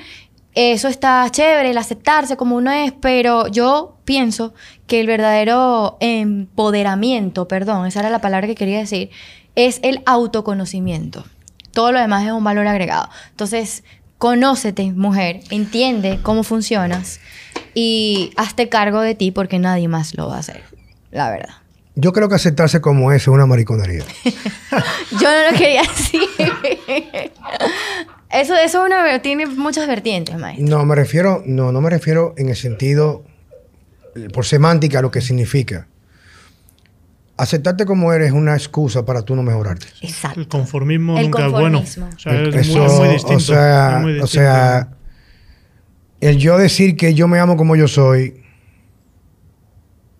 eso está chévere, el aceptarse como uno es, pero yo pienso que el verdadero empoderamiento, perdón, esa era la palabra que quería decir, es el autoconocimiento. Todo lo demás es un valor agregado. Entonces, conócete, mujer, entiende cómo funcionas y hazte cargo de ti porque nadie más lo va a hacer, la verdad. Yo creo que aceptarse como es es una mariconería. (laughs) Yo no lo quería decir. Eso, eso una, tiene muchas vertientes, maestro. No, me refiero, no, no me refiero en el sentido, por semántica, lo que significa. Aceptarte como eres es una excusa para tú no mejorarte. Exacto. El conformismo nunca es bueno. O sea, es, muy, distinto. O sea, o sea, el yo decir que yo me amo como yo soy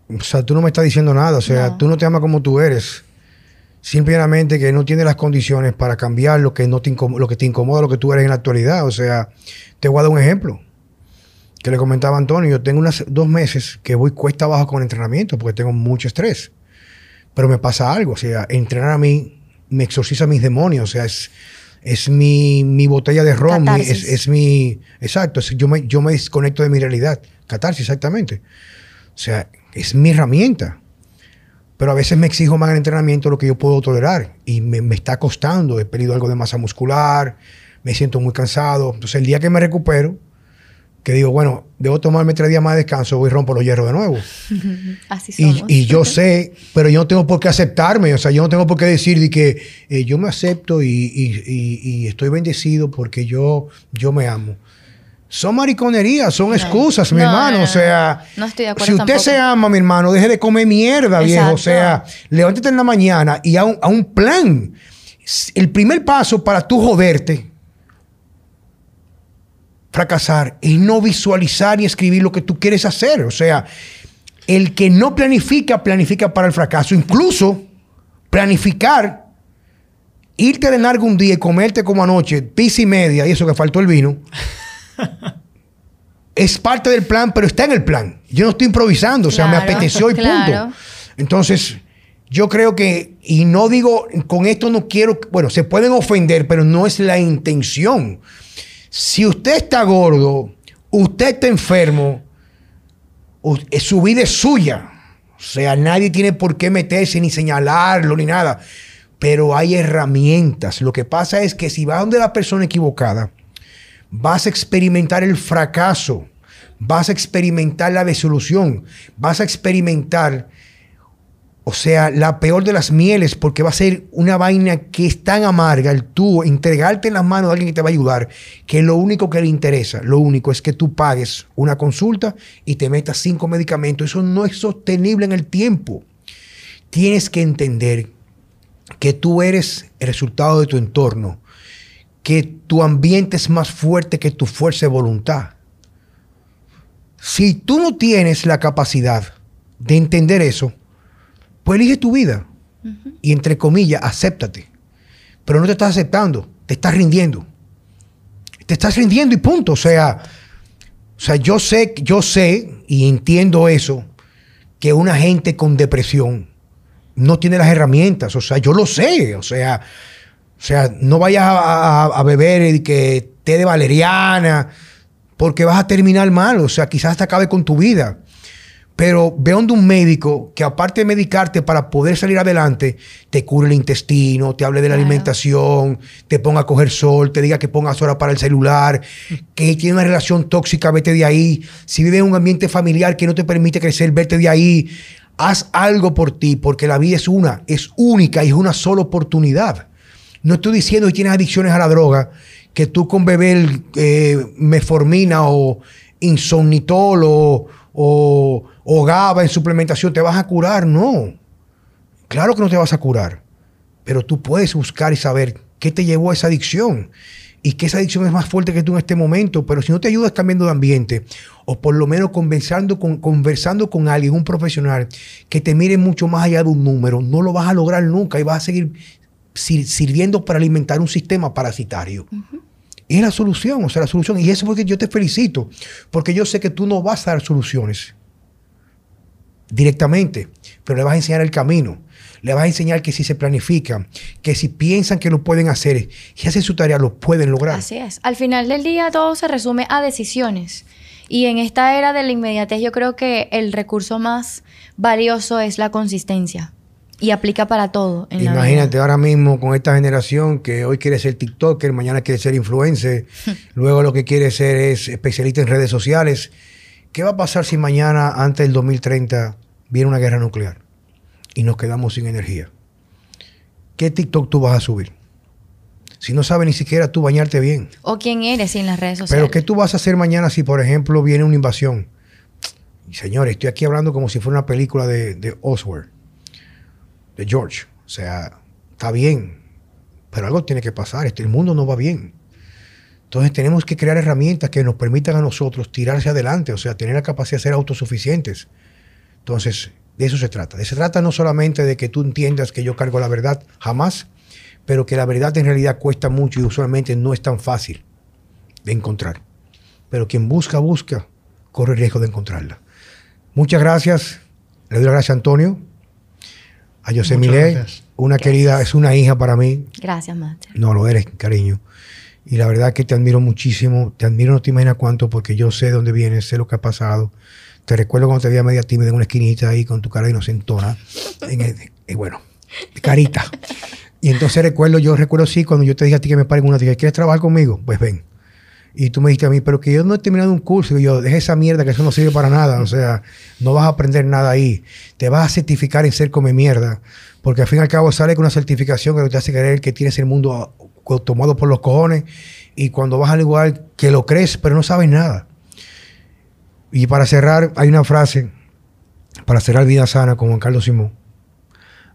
o sea, tú no me estás diciendo nada. O sea, tú no te amas como tú eres. Simplemente que no tienes las condiciones para cambiar lo que, no te lo que te incomoda, lo que tú eres en la actualidad. O sea, te voy a dar un ejemplo que le comentaba a Antonio. Yo tengo unas dos meses que voy cuesta abajo con el entrenamiento porque tengo mucho estrés. Pero me pasa algo. O sea, entrenar a mí me exorciza mis demonios. O sea, es, es mi, mi botella de ron. es, es, mi. Exacto. yo, me, yo me desconecto de mi realidad. Catarsis, exactamente. O sea, es mi herramienta. Pero a veces me exijo más en el entrenamiento de lo que yo puedo tolerar y me, me está costando. He perdido algo de masa muscular, me siento muy cansado. Entonces, el día que me recupero, que digo, bueno, debo tomarme tres días más de descanso, voy y rompo los hierros de nuevo. (laughs) Así Y, somos. y yo sé, pero yo no tengo por qué aceptarme, o sea, yo no tengo por qué decir de que eh, yo me acepto y, y- y- y estoy bendecido porque yo, yo me amo. Son mariconerías, son excusas, mi No, hermano. no, o sea, estoy de si usted tampoco. se ama, mi hermano, deje de comer mierda, viejo. O sea, levántate en la mañana y a un, a un plan. El primer paso para tú joderte, fracasar, es no visualizar y escribir lo que tú quieres hacer. O sea, el que no planifica, planifica para el fracaso. Incluso planificar, irte de largo un día y comerte como anoche, pizza y media, y eso que faltó el vino, es parte del plan, pero está en el plan. Yo no estoy improvisando, o sea, me apeteció y claro. punto. Entonces, yo creo que, y no digo, con esto no quiero, bueno, se pueden ofender, pero no es la intención. Si usted está gordo, usted está enfermo, eh, su vida es suya. O sea, nadie tiene por qué meterse ni señalarlo ni nada. Pero hay herramientas. Lo que pasa es que si vas donde la persona equivocada, vas a experimentar el fracaso, vas a experimentar la desolución, vas a experimentar, o sea, la peor de las mieles, porque va a ser una vaina que es tan amarga el tú entregarte en las manos de alguien que te va a ayudar, que lo único que le interesa, lo único es que tú pagues una consulta y te metas cinco medicamentos. Eso no es sostenible en el tiempo. Tienes que entender que tú eres el resultado de tu entorno, que tu ambiente es más fuerte que tu fuerza de voluntad. Si tú no tienes la capacidad de entender eso, pues elige tu vida. Y entre comillas, acéptate. Pero no te estás aceptando, te estás rindiendo. Te estás rindiendo y punto. O sea, o sea, yo sé, yo sé y entiendo eso, que una gente con depresión no tiene las herramientas. O sea, yo lo sé. O sea, o sea, no vayas a, a- a beber y que té de valeriana, porque vas a terminar mal. O sea, quizás te acabe con tu vida. Pero ve donde un médico que aparte de medicarte para poder salir adelante, te cure el intestino, te hable de la Claro. alimentación, te ponga a coger sol, te diga que pongas horas para el celular, que tiene una relación tóxica, vete de ahí. Si vives en un ambiente familiar que no te permite crecer, vete de ahí. Haz algo por ti, porque la vida es una, es única y es una sola oportunidad. No estoy diciendo que tienes adicciones a la droga, que tú con beber eh, meformina o insomnitol o, o, GABA en suplementación te vas a curar. No. Claro que no te vas a curar. Pero tú puedes buscar y saber qué te llevó a esa adicción y que esa adicción es más fuerte que tú en este momento. Pero si no te ayudas cambiando de ambiente o por lo menos conversando con, conversando con alguien, un profesional que te mire mucho más allá de un número, no lo vas a lograr nunca y vas a seguir sirviendo para alimentar un sistema parasitario. Es la solución, o sea, la solución. Y eso es porque yo te felicito, porque yo sé que tú no vas a dar soluciones directamente, pero le vas a enseñar el camino. Le vas a enseñar que si se planifican, que si piensan que lo pueden hacer, y hacen su tarea, lo pueden lograr. Así es. Al final del día todo se resume a decisiones. Y en esta era de la inmediatez yo creo que el recurso más valioso es la consistencia. Y aplica para todo. En la vida. Imagínate ahora mismo con esta generación que hoy quiere ser TikToker, mañana quiere ser influencer, (laughs) luego lo que quiere ser es especialista en redes sociales. ¿Qué va a pasar si mañana, antes del 2030, viene una guerra nuclear y nos quedamos sin energía? ¿Qué TikTok tú vas a subir? Si no sabes ni siquiera tú bañarte bien. O quién eres sin las redes sociales. Pero ¿qué tú vas a hacer mañana si, por ejemplo, viene una invasión? Señores, estoy aquí hablando como si fuera una película de, de Oswald, de George. O sea, está bien, pero algo tiene que pasar. Este, el mundo no va bien. Entonces tenemos que crear herramientas que nos permitan a nosotros tirarse adelante, o sea, tener la capacidad de ser autosuficientes. Entonces, de eso se trata. Se trata no solamente de que tú entiendas que yo cargo la verdad, jamás, pero que la verdad en realidad cuesta mucho y usualmente no es tan fácil de encontrar. Pero quien busca, busca, corre el riesgo de encontrarla. Muchas gracias. Le doy las gracias a Antonio, a José Milé, una Gracias. querida, es una hija para mí. Gracias, Master. No lo eres, cariño. Y la verdad que te admiro muchísimo. Te admiro, no te imaginas cuánto, porque yo sé de dónde vienes, sé lo que ha pasado. Te recuerdo cuando te veía media tímida en una esquinita ahí con tu cara inocentona. En el- y bueno, carita. Y entonces recuerdo, yo recuerdo sí, cuando yo te dije a ti que me pare en una, te dije, ¿quieres trabajar conmigo? Pues ven. Y tú me dijiste a mí, pero que yo no he terminado un curso. Y yo, deja esa mierda, que eso no sirve para nada. O sea, no vas a aprender nada ahí. Te vas a certificar en ser come mierda. Porque al fin y al cabo sale con una certificación que te hace creer que tienes el mundo tomado por los cojones. Y cuando vas al igual, que lo crees, pero no sabes nada. Y para cerrar, hay una frase, para cerrar Vida Sana con Juan Carlos Simón.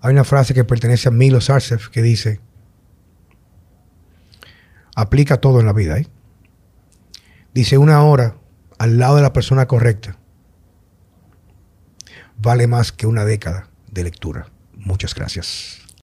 Hay una frase que pertenece a Milo Sarcev que dice, aplica todo en la vida. ¿eh? Dice, una hora al lado de la persona correcta vale más que una década de lectura. Muchas gracias.